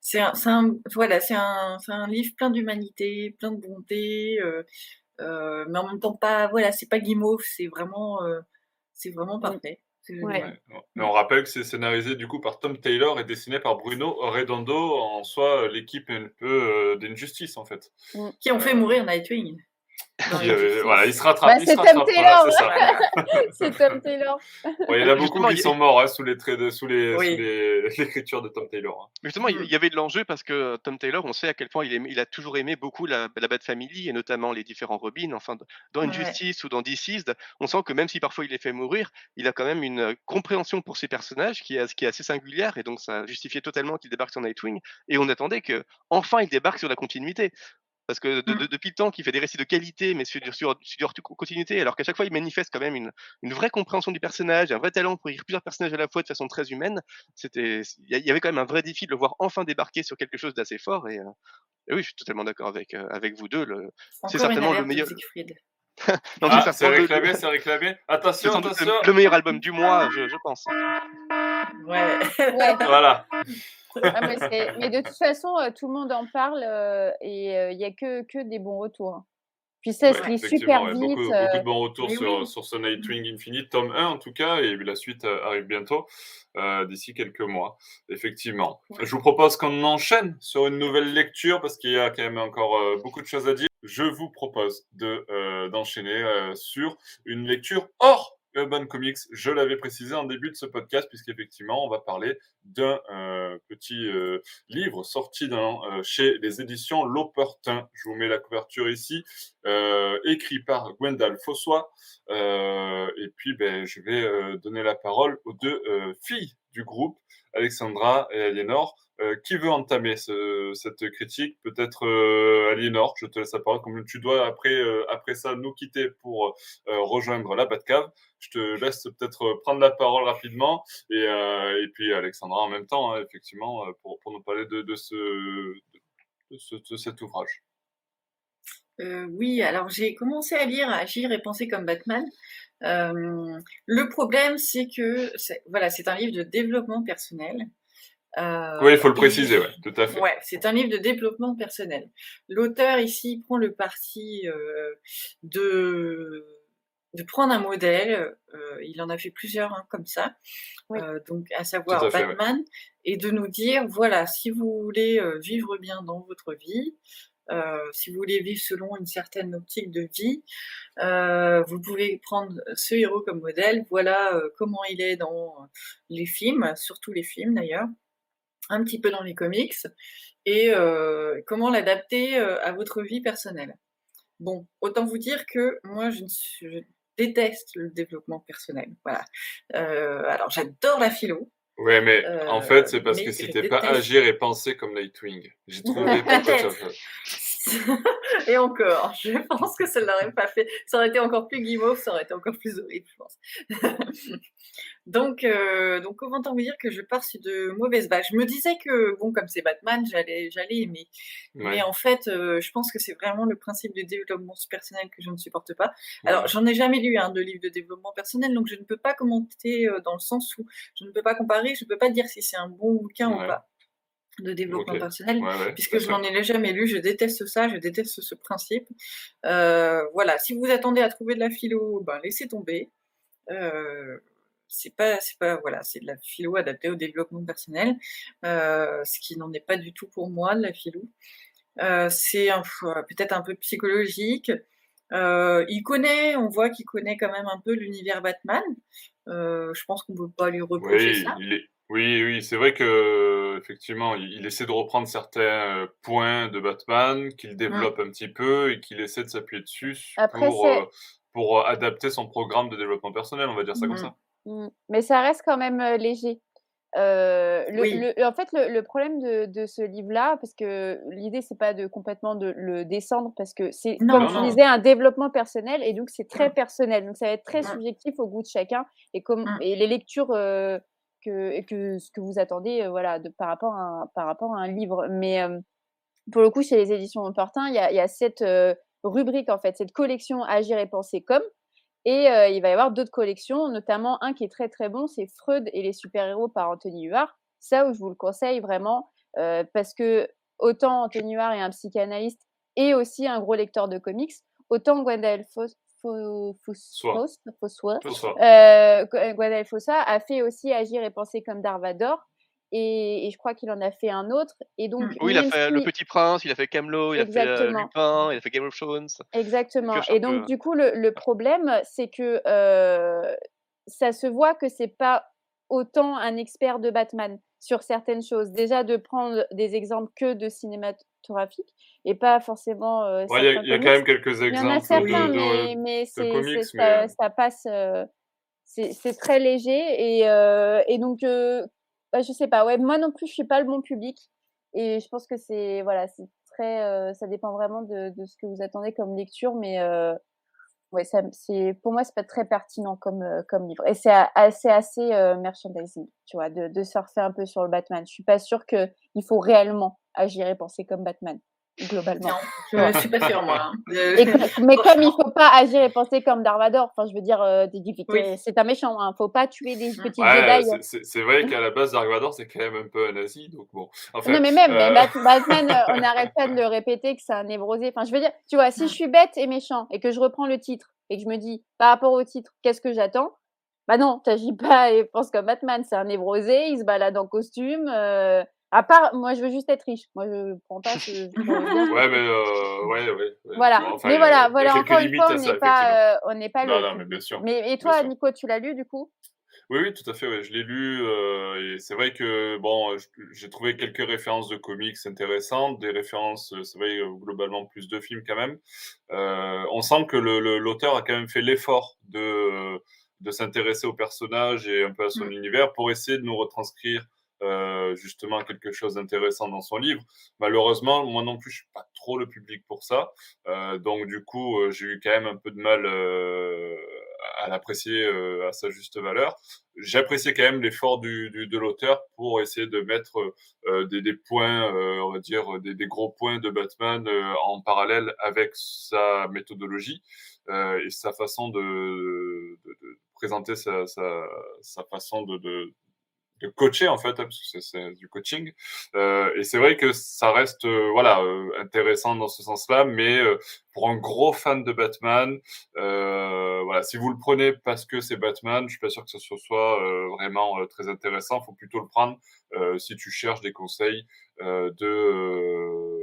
C'est un, un, voilà, c'est un, un livre plein d'humanité, plein de bonté. Euh, euh, mais en même temps pas voilà c'est pas guimauve c'est vraiment euh, c'est vraiment mmh. parfait mais on rappelle que c'est scénarisé du coup par Tom Taylor et dessiné par Bruno Redondo, en soi l'équipe un peu euh, d'Injustice en fait. Mmh. Qui ont fait mourir Nightwing. Il, voilà, il se rattrape. Bah, c'est Tom Taylor. c'est Tom Taylor. il y en a beaucoup qui sont morts hein, sous les traits de, sous les, l'écriture de Tom Taylor. Hein. Justement, il y avait de l'enjeu parce que Tom Taylor, on sait à quel point il, il a toujours aimé beaucoup la, la Bat Family et notamment les différents Robins. Enfin, dans Injustice ou dans Deceased, on sent que même si parfois il les fait mourir, il a quand même une compréhension pour ses personnages qui est, qui est assez singulière et donc ça justifiait totalement qu'il débarque sur Nightwing. Et on attendait que enfin il débarque sur la continuité. Parce que mmh. depuis le temps qu'il fait des récits de qualité, mais sur, sur, sur continuité, alors qu'à chaque fois il manifeste quand même une, une, vraie compréhension du personnage, un vrai talent pour écrire plusieurs personnages à la fois de façon très humaine, c'était, il y avait quand même un vrai défi de le voir enfin débarquer sur quelque chose d'assez fort. Et, euh, oui, je suis totalement d'accord avec, euh, avec vous deux. C'est certainement le meilleur. non, ah, c'est réclamé, c'est réclamé. Attention, attention. Le, meilleur album du mois, je, je pense. Ouais. ouais. voilà. Ah, mais, de toute façon, euh, tout le monde en parle euh, et euh, il n'y a que, que des bons retours. Hein. Puis ça se lit super vite. Beaucoup, beaucoup, de bons retours sur, sur, ce Nightwing Infinite, tome 1 en tout cas, et la suite arrive bientôt, d'ici quelques mois, effectivement. Je vous propose qu'on enchaîne sur une nouvelle lecture parce qu'il y a quand même encore beaucoup de choses à dire. je vous propose de d'enchaîner sur une lecture hors Urban Comics. Je l'avais précisé en début de ce podcast, puisqu'effectivement, on va parler d'un euh, petit euh, livre sorti euh, chez les éditions L'Opportun. Je vous mets la couverture ici, écrit par Gwendal Fossois. et puis, ben, je vais donner la parole aux deux filles du groupe, Alexandra et Aliénor. Qui veut entamer cette critique? Peut-être Aliénor, je te laisse la parole. Comme tu dois après, après ça nous quitter pour rejoindre la Batcave, je te laisse peut-être prendre la parole rapidement. Et, et puis Alexandra en même temps, hein, effectivement, pour, pour, nous parler de, de, ce, de, cet ouvrage. oui, alors j'ai commencé à lire Agir et penser comme Batman. le problème, c'est que voilà, c'est un livre de développement personnel euh, oui, il faut le préciser, ouais, tout à fait. Ouais, c'est un livre de développement personnel. L'auteur ici prend le parti euh, de de prendre un modèle, euh, il en a fait plusieurs hein, comme ça, euh, donc à savoir Batman, et de nous dire voilà, si vous voulez euh, vivre bien dans votre vie, euh, si vous voulez vivre selon une certaine optique de vie, vous pouvez prendre ce héros comme modèle. Voilà comment il est dans les films, surtout les films d'ailleurs un petit peu dans les comics, et euh, comment l'adapter euh, à votre vie personnelle. Bon, autant vous dire que moi, je, déteste le développement personnel. Voilà. Euh, alors, j'adore la philo. Ouais, mais en fait, c'est parce que c'était pas agir et penser comme Nightwing. J'ai trouvé Et encore, je pense que ça ne l'aurait pas fait. Ça aurait été encore plus guimauve, ça aurait été encore plus horrible, je pense. donc, euh, donc, comment vous dire que je pars sur de mauvaises bases Je me disais que, bon, comme c'est Batman, j'allais, j'allais aimer. Mais en fait, euh, je pense que c'est vraiment le principe du développement personnel que je ne supporte pas. Alors, j'en ai jamais lu un de livre de développement personnel, donc je ne peux pas commenter euh, dans le sens où je ne peux pas comparer, je ne peux pas dire si c'est un bon bouquin ou pas de développement personnel, puisque je n'en ai jamais lu, je déteste ça, je déteste ce principe. Euh, voilà, si vous attendez à trouver de la philo, ben laissez tomber. Euh, c'est pas, c'est pas, voilà, c'est de la philo adaptée au développement personnel, euh, ce qui n'en est pas du tout pour moi de la philo. C'est peut-être un peu psychologique. il connaît, on voit qu'il connaît quand même un peu l'univers Batman. je pense qu'on ne peut pas lui reprocher ça. Oui, oui, c'est vrai que effectivement, il, essaie de reprendre certains points de Batman, qu'il mmh. développe un petit peu et qu'il essaie de s'appuyer dessus pour, pour adapter son programme de développement personnel, on va dire ça comme mmh. ça. Mmh. Mais ça reste quand même léger. le, en fait, le, problème de, de ce livre-là, parce que l'idée, c'est pas de complètement de le descendre, parce que c'est, comme tu disais, un développement personnel, et donc c'est très personnel. Donc ça va être très subjectif au goût de chacun, et, comme, et les lectures que, ce que vous attendez voilà, de, par, rapport à un, par rapport à un livre. Mais pour le coup, chez les éditions Opportun, il y a, cette rubrique, en fait, cette collection Agir et penser comme. Et il va y avoir d'autres collections, notamment un qui est très très bon, c'est Freud et les super-héros par Anthony Huard. Ça où je vous le conseille vraiment, parce que autant Anthony Huard est un psychanalyste et aussi un gros lecteur de comics, autant Gwendoline Fos Fossois, euh, a fait aussi Agir et penser comme Darvador. Et, je crois qu'il en a fait un autre. Et donc, mmh. oui, il a fait Le Petit Prince, il a fait Camelot, il a fait euh, Lupin, il a fait Game of Thrones. Exactement. Et donc, du coup, le, problème, c'est que euh, ça se voit que c'est pas autant un expert de Batman sur certaines choses. Déjà, de prendre des exemples que de et pas forcément. Il y, a quand même quelques exemples. Il y en a certains, de, mais, mais, ça, passe. c'est très léger et, et donc bah, je sais pas. Ouais, moi non plus, je suis pas le bon public et je pense que c'est voilà, c'est très. ça dépend vraiment de, de, ce que vous attendez comme lecture, mais ouais, ça, c'est pour moi c'est pas très pertinent comme comme livre et c'est assez assez merchandising, tu vois, de, de surfer un peu sur le Batman. Je suis pas sûre que il faut réellement agir et penser comme Batman globalement. Non, je suis pas sûre, moi. Hein. mais comme il faut pas agir et penser comme Darvador, enfin, je veux dire, euh, c'est un méchant, hein, faut pas tuer des petits ouais, C'est vrai qu'à la base, Darvador, c'est quand même un peu un nazi, donc bon. non, mais même, euh, Batman, euh, on n'arrête pas de le répéter que c'est un névrosé. Enfin, je veux dire, tu vois, si je suis bête et méchant et que je reprends le titre et que je me dis, par rapport au titre, qu'est-ce que j'attends? Bah non, t'agis pas et pense comme Batman, c'est un névrosé, il se balade en costume. À part, moi, je veux juste être riche. Moi, je prends pas ce. ouais, mais euh, ouais, ouais, Voilà. mais voilà, voilà. Encore une fois, on n'est pas, on n'est pas. Non, non, mais bien sûr. Mais et toi, Nico, tu l'as lu du coup? Oui, oui, tout à fait. Je l'ai lu euh, et c'est vrai que bon, j'ai trouvé quelques références de comics intéressantes, des références, c'est vrai globalement plus de films quand même. Euh, on sent que l'auteur a quand même fait l'effort de de s'intéresser au personnage et un peu à son mmh. univers pour essayer de nous retranscrire euh, justement quelque chose d'intéressant dans son livre. Malheureusement, moi non plus, je suis pas trop le public pour ça. Euh, donc du coup, euh, j'ai eu quand même un peu de mal à l'apprécier à sa juste valeur. J'appréciais quand même l'effort du, de l'auteur pour essayer de mettre des, des, points, on va dire des, des, gros points de Batman en parallèle avec sa méthodologie et sa façon de, de, présenter sa, sa, sa façon de, de coacher en fait, hein, parce que c'est du coaching. Euh, et c'est vrai que ça reste euh, voilà euh, intéressant dans ce sens-là, mais euh, pour un gros fan de Batman, voilà, si vous le prenez parce que c'est Batman, je suis pas sûr que ce soit vraiment très intéressant. Faut plutôt le prendre si tu cherches des conseils de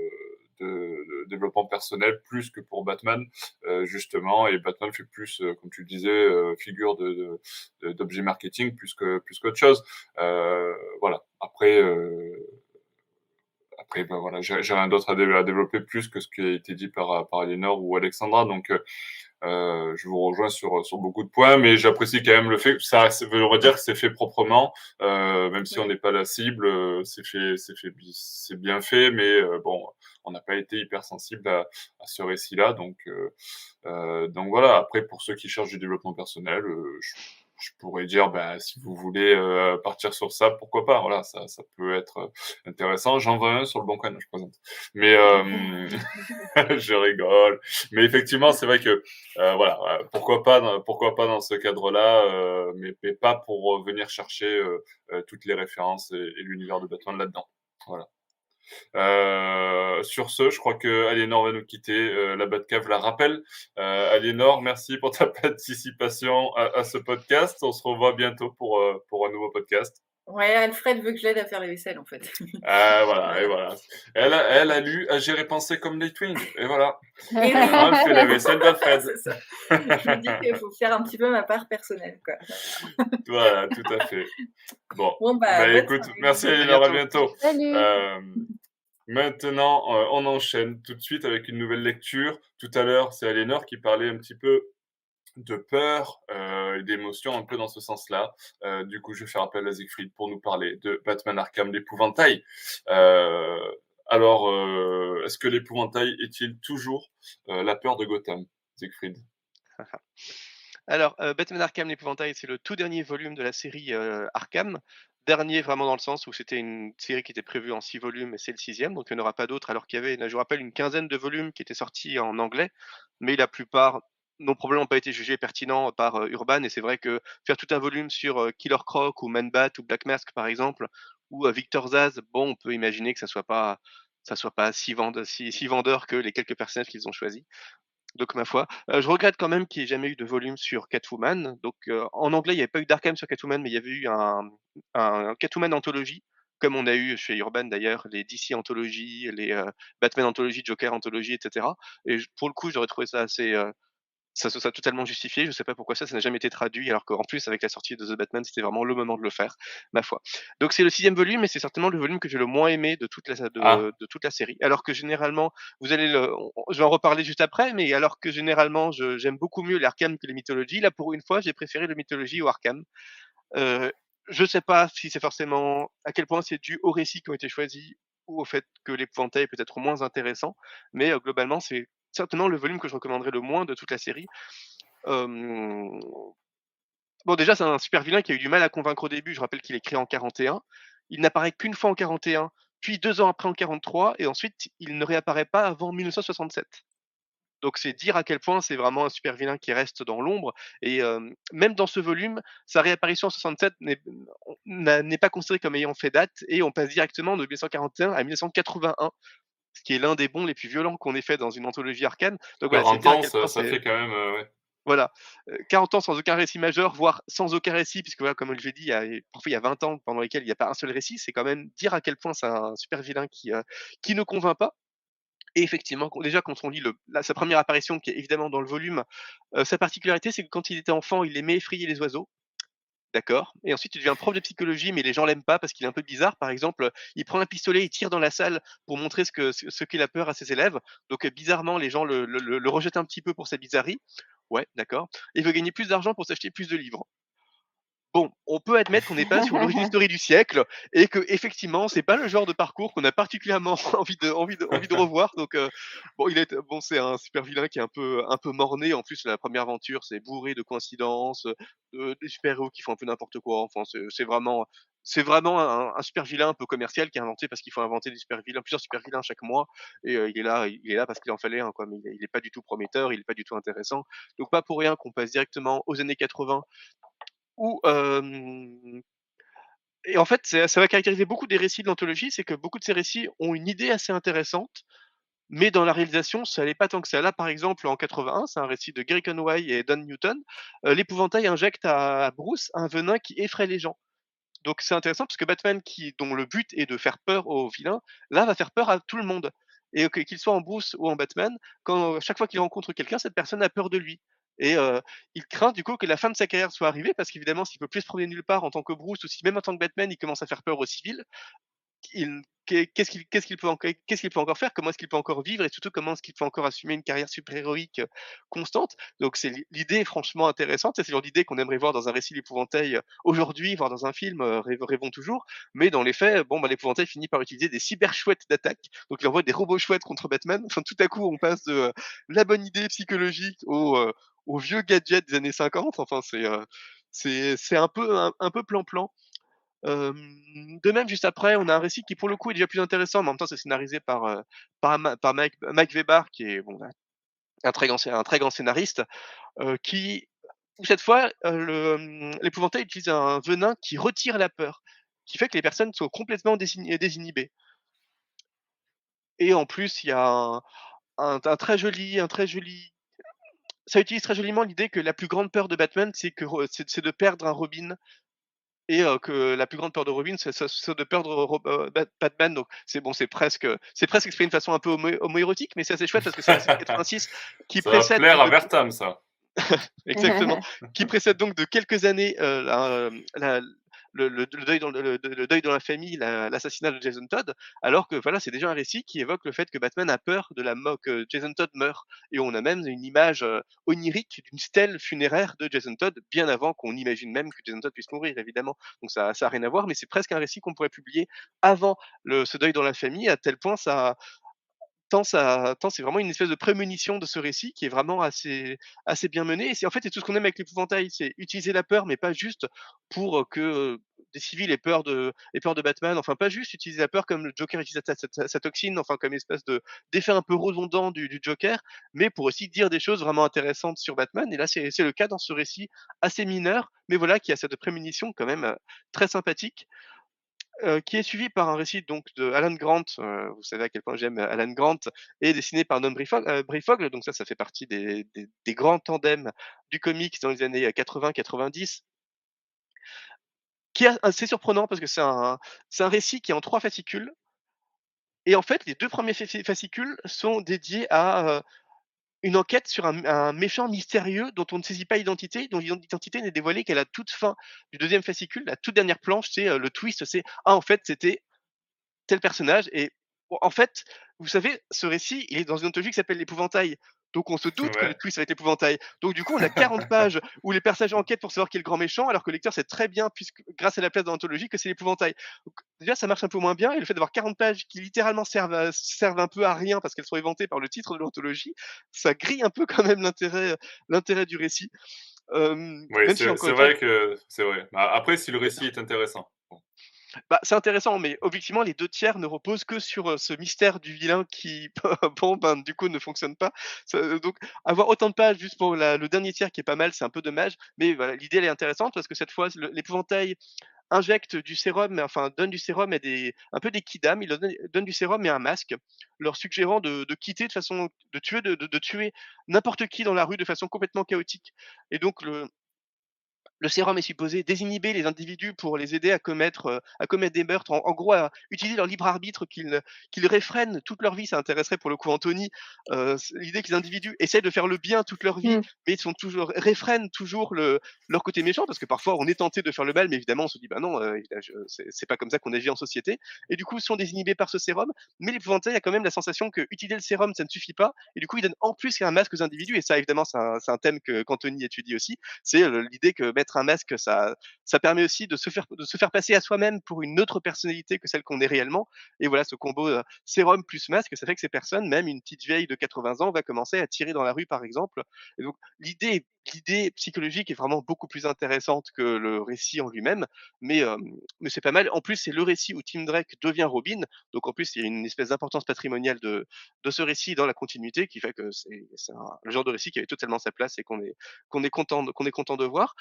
de, développement personnel plus que pour Batman euh, justement. Et Batman fait plus euh, comme tu le disais euh, figure de d'objet marketing plus que plus qu'autre chose. Voilà. Après après ben voilà j'ai rien d'autre à, développer plus que ce qui a été dit par par Aliénor ou Alexandra. Donc euh, je vous rejoins sur, sur beaucoup de points, mais j'apprécie quand même le fait que ça veut dire que c'est fait proprement, euh, même si on n'est pas la cible, c'est fait, c'est fait, c'est bien fait, mais euh, bon, on n'a pas été hyper sensible à, à ce récit-là, donc, euh, euh, donc voilà. Après, pour ceux qui cherchent du développement personnel, je, je pourrais dire, bah, si vous voulez euh, partir sur ça, pourquoi pas. Voilà, ça, ça peut être euh, intéressant. J'en veux un sur le bon coin, je présente. Mais euh, je rigole. Mais effectivement, c'est vrai que euh, voilà, pourquoi pas, pourquoi pas dans ce cadre-là, mais, mais, pas pour venir chercher toutes les références et, et l'univers de Batman là-dedans. Voilà. Euh, sur ce, je crois que Aliénor va nous quitter. Euh, la Batcave la rappelle. Euh, Aliénor, merci pour ta participation à, ce podcast. On se revoit bientôt pour, euh, pour un nouveau podcast. Ouais, Alfred veut que je l'aide à faire les vaisselles en fait. Ah voilà, et voilà. Elle a, elle a lu à gérer pensée comme Nightwing, et voilà. elle fait la vaisselle d'Alfred. je me dis qu'il faut faire un petit peu ma part personnelle, quoi. voilà, tout à fait. Bon, bon bah, bah écoute, merci Aliénor, à bientôt. Salut. Euh, maintenant, euh, on enchaîne tout de suite avec une nouvelle lecture. Tout à l'heure, c'est Aliénor qui parlait un petit peu de peur euh, et d'émotion un peu dans ce sens-là. Euh, du coup, je faire appel à Siegfried pour nous parler de Batman Arkham l'épouvantail. Euh, alors, est-ce que l'épouvantail est-il toujours la peur de Gotham, Siegfried? Alors, Batman Arkham l'épouvantail, c'est le tout dernier volume de la série Arkham. Dernier vraiment dans le sens où c'était une série qui était prévue en six volumes et c'est le sixième, donc il n'y en aura pas d'autres, alors qu'il y avait, je vous rappelle, une quinzaine de volumes qui étaient sortis en anglais, mais la plupart n'ont probablement pas été jugés pertinents par Urban. Et c'est vrai que faire tout un volume sur Killer Croc ou Manbat ou Black Mask, par exemple, ou Victor Zaz, bon, on peut imaginer que ça soit pas ça soit pas si, si vendeur que les quelques personnages qu'ils ont choisis. Donc ma foi, je regrette quand même qu'il n'y ait jamais eu de volume sur Catwoman. Donc en anglais, il n'y avait pas eu d'Arkham sur Catwoman, mais il y avait eu un, Catwoman anthologie, comme on a eu chez Urban d'ailleurs, les DC anthologies, les Batman anthologies, Joker anthologie, etc. Et pour le coup, j'aurais trouvé ça assez ça se soit totalement justifié. Je ne sais pas pourquoi ça, ça n'a jamais été traduit, alors qu'en plus, avec la sortie de The Batman, c'était vraiment le moment de le faire, ma foi. Donc c'est le sixième volume, et c'est certainement le volume que j'ai le moins aimé de toute la, de, ah. de, toute la série. Alors que généralement, vous allez le, je vais en reparler juste après, mais alors que généralement, j'aime beaucoup mieux l'Arkham que les mythologies, là pour une fois, j'ai préféré le mythologie au Arkham. Euh, je ne sais pas si c'est forcément à quel point c'est dû aux récits qui ont été choisis ou au fait que l'épouvantail est peut-être moins intéressant, mais euh, globalement c'est certainement le volume que je recommanderais le moins de toute la série. bon, déjà, c'est un super vilain qui a eu du mal à convaincre au début. Je rappelle qu'il est créé en 41. Il n'apparaît qu'une fois en 41, puis deux ans après en 43, et ensuite, il ne réapparaît pas avant 1967. Donc c'est dire à quel point c'est vraiment un super vilain qui reste dans l'ombre. Et même dans ce volume, sa réapparition en 67 n'est pas considérée comme ayant fait date, et on passe directement de 1941 à 1981 ce qui est l'un des bons les plus violents qu'on ait fait dans une anthologie arcane. Donc voilà, 40 ans, ça, ça fait quand même. Euh, ouais. Voilà, 40 ans sans aucun récit majeur, voire sans aucun récit, puisque voilà, comme je l'ai dit, il y a, parfois il y a 20 ans pendant lesquels il n'y a pas un seul récit, c'est quand même dire à quel point c'est un super vilain qui, qui ne convainc pas. Et effectivement, déjà quand on lit le, sa première apparition, qui est évidemment dans le volume, sa particularité, c'est que quand il était enfant, il aimait effrayer les oiseaux. D'accord. Et ensuite, il devient prof de psychologie, mais les gens l'aiment pas parce qu'il est un peu bizarre. Par exemple, il prend un pistolet, il tire dans la salle pour montrer ce que ce qu'il a peur à ses élèves. Donc, bizarrement, les gens le, le rejettent un petit peu pour sa bizarrerie. Ouais, d'accord. Il veut gagner plus d'argent pour s'acheter plus de livres. Bon, on peut admettre qu'on n'est pas sur l'origine story du siècle et que effectivement, c'est pas le genre de parcours qu'on a particulièrement envie de, envie de, envie de revoir. Donc, euh, bon, il est, bon, c'est un super vilain qui est un peu, un peu morné. En plus, la première aventure, c'est bourré de coïncidences, de, des super héros qui font un peu n'importe quoi. Enfin, c'est vraiment, c'est vraiment un, super vilain un peu commercial qui est inventé parce qu'il faut inventer des super vilains, plusieurs super vilains chaque mois. Et il est là, il est là parce qu'il en fallait un, quoi. Mais il n'est pas du tout prometteur, il n'est pas du tout intéressant. Donc pas pour rien qu'on passe directement aux années 80 et en fait, ça va caractériser beaucoup des récits de l'anthologie, c'est que beaucoup de ces récits ont une idée assez intéressante, mais dans la réalisation, ça n'est pas tant que ça. Là, par exemple, en 81, c'est un récit de Gary Conway et Don Newton. L'épouvantail injecte à Bruce un venin qui effraie les gens. Donc c'est intéressant parce que Batman, qui, dont le but est de faire peur aux vilains, là va faire peur à tout le monde. Et qu'il soit en Bruce ou en Batman, quand chaque fois qu'il rencontre quelqu'un, cette personne a peur de lui. Et il craint du coup que la fin de sa carrière soit arrivée parce qu'évidemment, s'il peut plus se promener nulle part en tant que Bruce ou si même en tant que Batman, il commence à faire peur aux civils, qu'est-ce qu'il peut, encore faire Comment est-ce qu'il peut encore vivre Et surtout, comment est-ce qu'il peut encore assumer une carrière super-héroïque constante Donc, c'est l'idée franchement intéressante. C'est le genre d'idée qu'on aimerait voir dans un récit d'épouvantail aujourd'hui, voir dans un film, rêvons toujours. Mais dans les faits, bon, bah, l'épouvantail finit par utiliser des cyber-chouettes d'attaque. Donc, il envoie des robots chouettes contre Batman. Enfin, tout à coup, on passe de la bonne idée psychologique au, au vieux gadget des années 50. Enfin, c'est c'est un peu un peu plan-plan de même, juste après, on a un récit qui, pour le coup, est déjà plus intéressant, mais en même temps, c'est scénarisé par, par, par Mike, Mike, Weber, qui est bon, un, très grand, un très grand scénariste, qui, cette fois, l'épouvantail utilise un venin qui retire la peur, qui fait que les personnes sont complètement désinhibées. Et en plus, il y a un, un, très joli, un très joli ça utilise très joliment l'idée que la plus grande peur de Batman, c'est que c'est de perdre un Robin et que la plus grande peur de Robin, c'est de perdre Batman. Donc c'est bon, c'est presque, c'est presque exprimé de façon un peu homo-érotique, mais c'est assez chouette parce que c'est 86 qui ça précède. Va plaire à Bertam, ça. Exactement. qui précède donc de quelques années la, le, deuil dans, la famille, l'assassinat de Jason Todd, alors que voilà, c'est déjà un récit qui évoque le fait que Batman a peur de la mort que Jason Todd meurt. Et on a même une image onirique d'une stèle funéraire de Jason Todd, bien avant qu'on imagine même que Jason Todd puisse mourir, évidemment. Donc ça n'a rien à voir, mais c'est presque un récit qu'on pourrait publier avant le, ce deuil dans la famille, à tel point ça, tant c'est vraiment une espèce de prémonition de ce récit qui est vraiment assez, assez bien mené. Et c'est en fait c'est tout ce qu'on aime avec l'épouvantail, c'est utiliser la peur, mais pas juste pour que des civils aient peur de, aient peur de Batman. Enfin, pas juste utiliser la peur comme le Joker utilise sa, toxine, enfin comme espèce de d'effet un peu redondant du, Joker, mais pour aussi dire des choses vraiment intéressantes sur Batman. Et là, c'est le cas dans ce récit assez mineur, mais voilà, qui a cette prémonition quand même très sympathique qui est suivi par un récit donc de Alan Grant. vous savez à quel point j'aime Alan Grant, et dessiné par Don Breyfogle. donc ça, ça fait partie des, des, grands tandems du comics dans les années 80-90 qui est assez surprenant parce que c'est un, c'est un récit qui est en trois fascicules. Et en fait, les deux premiers fascicules sont dédiés à une enquête sur un, méchant mystérieux dont on ne saisit pas l'identité, dont l'identité n'est dévoilée qu'à la toute fin du deuxième fascicule, la toute dernière planche, c'est le twist, c'est ah en fait c'était tel personnage et en fait vous savez ce récit il est dans une anthologie qui s'appelle l'épouvantail donc on se doute que le twist va être l'épouvantail. Donc du coup, on a 40 pages où les personnages enquêtent pour savoir qui est le grand méchant, alors que le lecteur sait très bien, puisque grâce à la place dans l'anthologie, que c'est l'épouvantail. Déjà, ça marche un peu moins bien, et le fait d'avoir 40 pages qui littéralement servent, servent un peu à rien parce qu'elles sont inventées par le titre de l'anthologie, ça grille un peu quand même l'intérêt, l'intérêt du récit. oui, c'est vrai que c'est vrai. Bah, après, si le récit est intéressant. Bah, c'est intéressant, mais objectivement, les deux tiers ne reposent que sur ce mystère du vilain qui, bon, ben, du coup, ne fonctionne pas. donc, avoir autant de pages juste pour le dernier tiers qui est pas mal, c'est un peu dommage. Mais voilà, l'idée, elle est intéressante parce que cette fois, l'épouvantail injecte du sérum, enfin donne du sérum et des, un peu des kidam, il donne, du sérum et un masque, leur suggérant de, quitter de façon, de tuer, de tuer n'importe qui dans la rue de façon complètement chaotique. Et donc le, le sérum est supposé désinhiber les individus pour les aider à commettre, euh, à commettre des meurtres, en, gros à utiliser leur libre arbitre qu'ils qu'ils réfrènent toute leur vie. Ça intéresserait pour le coup Anthony euh, l'idée que les individus essaient de faire le bien toute leur vie, mmh. mais ils sont toujours réfrènent toujours le, leur côté méchant parce que parfois on est tenté de faire le mal, mais évidemment on se dit bah non, euh, c'est pas comme ça qu'on agit en société. Et du coup ils sont désinhibés par ce sérum, mais l'épouvantail a quand même la sensation que utiliser le sérum ça ne suffit pas, et du coup il donne en plus un masque aux individus. Et ça évidemment c'est un, un, thème que qu'Anthony étudie aussi, c'est l'idée que un masque, ça, ça permet aussi de se faire, de se faire passer à soi-même pour une autre personnalité que celle qu'on est réellement. Et voilà, ce combo euh, sérum plus masque, ça fait que ces personnes, même une petite vieille de 80 ans, va commencer à tirer dans la rue, par exemple. Donc, l'idée l'idée psychologique est vraiment beaucoup plus intéressante que le récit en lui-même, mais, mais c'est pas mal. En plus, c'est le récit où Tim Drake devient Robin, donc en plus, il y a une espèce d'importance patrimoniale de, de ce récit dans la continuité qui fait que c'est le genre de récit qui avait totalement sa place et qu'on est, qu'on est, content, qu'on est content de voir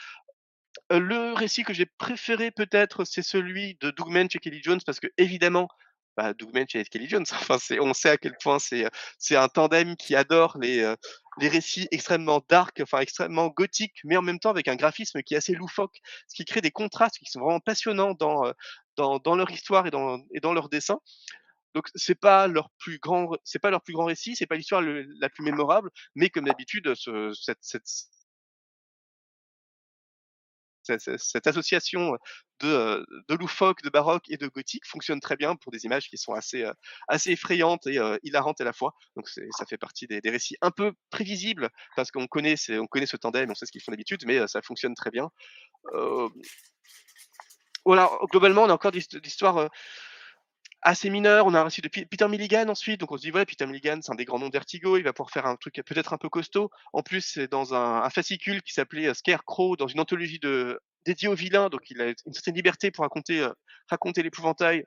le récit que j'ai préféré peut-être, c'est celui de Dougman chez Kelly Jones parce que évidemment, bah, Dougman chez Kelly Jones, enfin on sait à quel point c'est, c'est un tandem qui adore les, les récits extrêmement dark, enfin extrêmement gothiques, mais en même temps avec un graphisme qui est assez loufoque, ce qui crée des contrastes qui sont vraiment passionnants dans, dans dans leur histoire et dans et dans leur dessin. Donc c'est pas leur plus grand c'est pas leur plus grand récit, c'est pas l'histoire la plus mémorable, mais comme d'habitude ce cette cette association de, de loufoque, de baroque et de gothique fonctionne très bien pour des images qui sont assez, effrayantes et hilarantes à la fois. Donc ça fait partie des, récits un peu prévisibles parce qu'on connaît, on connaît ce tandem, on sait ce qu'ils font d'habitude, mais ça fonctionne très bien. voilà, globalement, on a encore des assez mineur. On a un récit de Peter Milligan ensuite, donc on se dit, ouais, Peter Milligan, c'est un des grands noms d'Ertigo, il va pouvoir faire un truc peut-être un peu costaud. En plus, c'est dans un, fascicule qui s'appelait euh, Scarecrow, dans une anthologie de, dédiée aux vilains, donc il a une certaine liberté pour raconter, euh, raconter l'épouvantail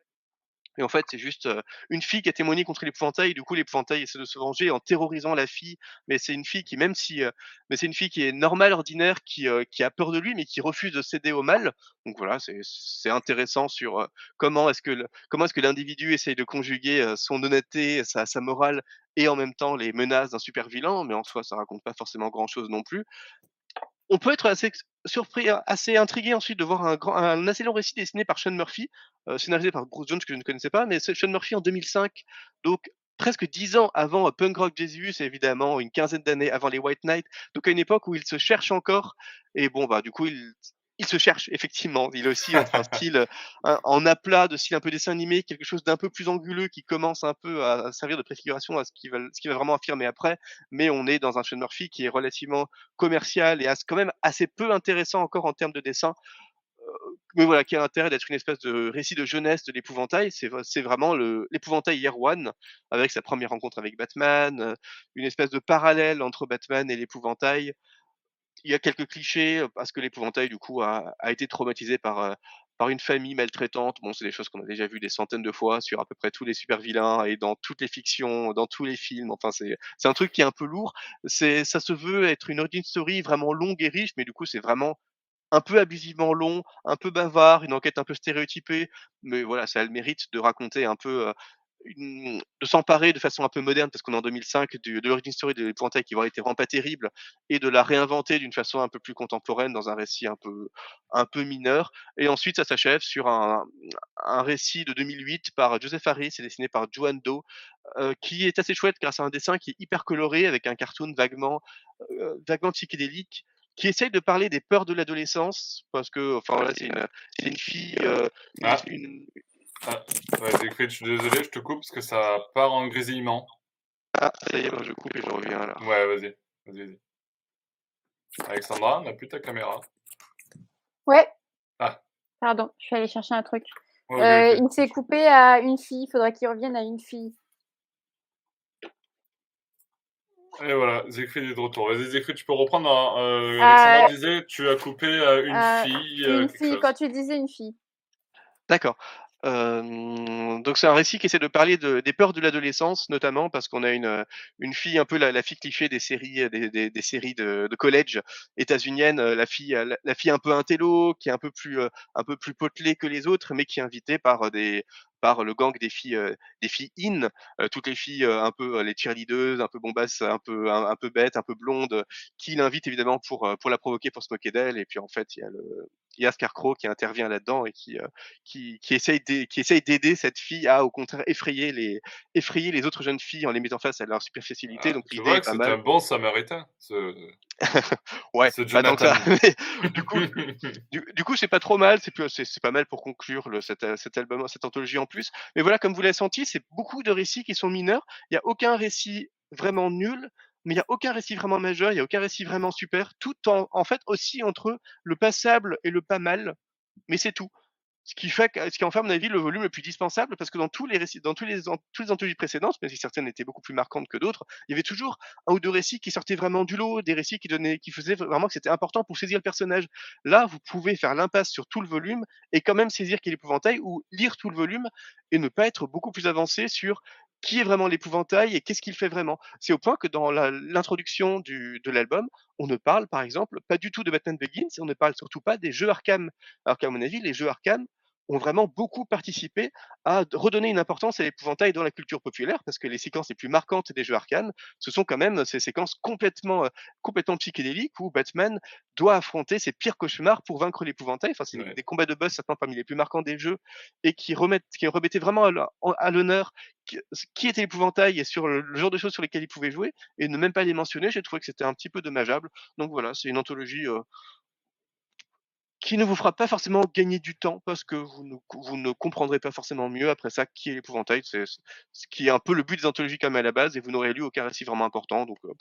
et en fait, c'est juste une fille qui a témoigné contre l'épouvantail. Du coup, l'épouvantail essaie de se venger en terrorisant la fille. Mais c'est une fille qui, même si, mais c'est une fille qui est normale, ordinaire, qui, a peur de lui, mais qui refuse de céder au mal. Donc voilà, c'est intéressant sur comment est-ce que l'individu essaye de conjuguer son honnêteté, sa, morale et en même temps les menaces d'un super vilain. Mais en soi, ça raconte pas forcément grand-chose non plus on peut être assez surpris, hein, assez intrigué ensuite de voir un, assez long récit dessiné par Sean Murphy, euh, scénarisé par Bruce Jones que je ne connaissais pas, mais Sean Murphy en 2005, donc presque dix ans avant euh, Punk Rock Jesus, évidemment, une quinzaine d'années avant les White Knight, donc à une époque où il se cherche encore, et bon, bah, du coup, il, il se cherche effectivement. Il a aussi un, style en aplat de style un peu dessin animé, quelque chose d'un peu plus anguleux qui commence un peu à, servir de préfiguration à ce qu'il va vraiment affirmer après. Mais on est dans un Sean Murphy qui est relativement commercial et quand même assez peu intéressant encore en termes de dessin. Euh, mais voilà, qui a l'intérêt d'être une espèce de récit de jeunesse de l'épouvantail. C'est vraiment l'épouvantail Year One, avec sa première rencontre avec Batman, euh, une espèce de parallèle entre Batman et l'épouvantail il y a quelques clichés parce que l'épouvantail du coup a, été traumatisé par par une famille maltraitante. Bon, c'est des choses qu'on a déjà vues des centaines de fois sur à peu près tous les super vilains et dans toutes les fictions, dans tous les films. Enfin, c'est un truc qui est un peu lourd. C'est ça se veut être une origin story vraiment longue et riche, mais du coup, c'est vraiment un peu abusivement long, un peu bavard, une enquête un peu stéréotypée, mais voilà, ça a le mérite de raconter un peu de s'emparer de façon un peu moderne, parce qu'on est en 2005, de, de l'origine story de l'épouvantail qui aurait été vraiment pas terrible, et de la réinventer d'une façon un peu plus contemporaine dans un récit un peu, un peu mineur. Et ensuite, ça s'achève sur un, un, récit de 2008 par Joseph Harris et dessiné par Joan Doe, euh, qui est assez chouette grâce à un dessin qui est hyper coloré, avec un cartoon vaguement, euh, vaguement psychédélique, qui essaye de parler des peurs de l'adolescence, parce que, enfin voilà, c'est une, une, fille, euh, ah. une, ah, ouais, je suis désolé, je te coupe parce que ça part en grésillement. Ah, ça y est, je coupe et je reviens là. Ouais, vas-y. Vas-y, vas-y. Alexandra, on n'a plus ta caméra. Ouais. Ah. Pardon, je suis allée chercher un truc. euh, Il s'est coupé à une fille, il faudrait qu'il revienne à une fille. Et voilà, Zécrid est de retour. Vas-y, Zécrid, tu peux reprendre. Hein. Euh, Alexandra euh, disait, tu as coupé à une euh, fille. Une fille, quand tu disais une fille. D'accord. Donc c'est un récit qui essaie de parler de des peurs de l'adolescence, notamment parce qu'on a une, une fille un peu la la fille cliché des séries, des des des séries de de college états-uniennes, la fille, la fille un peu intello, qui est un peu plus, un peu plus potelée que les autres, mais qui est invitée par, des par le gang des filles, des filles in, toutes les filles un peu les cheerleaders, un peu bombasses, un peu un, peu bêtes, un peu blondes, qui l'invitent évidemment pour pour la provoquer, pour se moquer d'elle. Et puis en fait, il y a le il y a Scarecrow qui intervient là-dedans et qui qui qui essaye qui essaye d'aider cette fille à au contraire effrayer les effrayer les autres jeunes filles en les mettant face à leur superficialité. Ah, donc que c'est un bon samaritain. Ce... ouais. Ce bah donc du coup, du, coup, c'est pas trop mal. C'est pas mal pour conclure le, cet, cet album, cette anthologie en plus. Mais voilà, comme vous l'avez senti, c'est beaucoup de récits qui sont mineurs. Il y a aucun récit vraiment nul mais il n'y a aucun récit vraiment majeur, il n'y a aucun récit vraiment super, tout en, fait aussi entre le passable et le pas mal, mais c'est tout ce qui fait ce qui en fait à mon avis le volume le plus dispensable parce que dans tous les récits, dans tous les tous les anthologies précédentes, même si certaines étaient beaucoup plus marquantes que d'autres, il y avait toujours un ou deux récits qui sortaient vraiment du lot, des récits qui donnaient, qui faisaient vraiment que c'était important pour saisir le personnage. Là, vous pouvez faire l'impasse sur tout le volume et quand même saisir qu'il est l'épouvantail ou lire tout le volume et ne pas être beaucoup plus avancé sur qui est vraiment l'épouvantail et qu'est-ce qu'il fait vraiment. C'est au point que dans l'introduction de l'album, on ne parle par exemple pas du tout de Batman Begins on ne parle surtout pas des jeux Arkham. Alors qu'à mon avis, les jeux Arkham ont vraiment beaucoup participé à redonner une importance à l'épouvantail dans la culture populaire, parce que les séquences les plus marquantes des jeux Arcane, ce sont quand même ces séquences complètement, euh, complètement psychédéliques où Batman doit affronter ses pires cauchemars pour vaincre l'épouvantail. Enfin, c'est des combats de boss certains parmi les plus marquants des jeux et qui remettent, qui remettaient vraiment à l'honneur qui était l'épouvantail et sur le, genre de choses sur lesquelles il pouvait jouer et ne même pas les mentionner. J'ai trouvé que c'était un petit peu dommageable. Donc voilà, c'est une anthologie euh, qui ne vous fera pas forcément gagner du temps parce que vous ne, vous ne comprendrez pas forcément mieux après ça qui est l'épouvantail. C'est ce qui est un peu le but des anthologies comme à la base et vous n'aurez lu aucun récit vraiment important. Donc euh,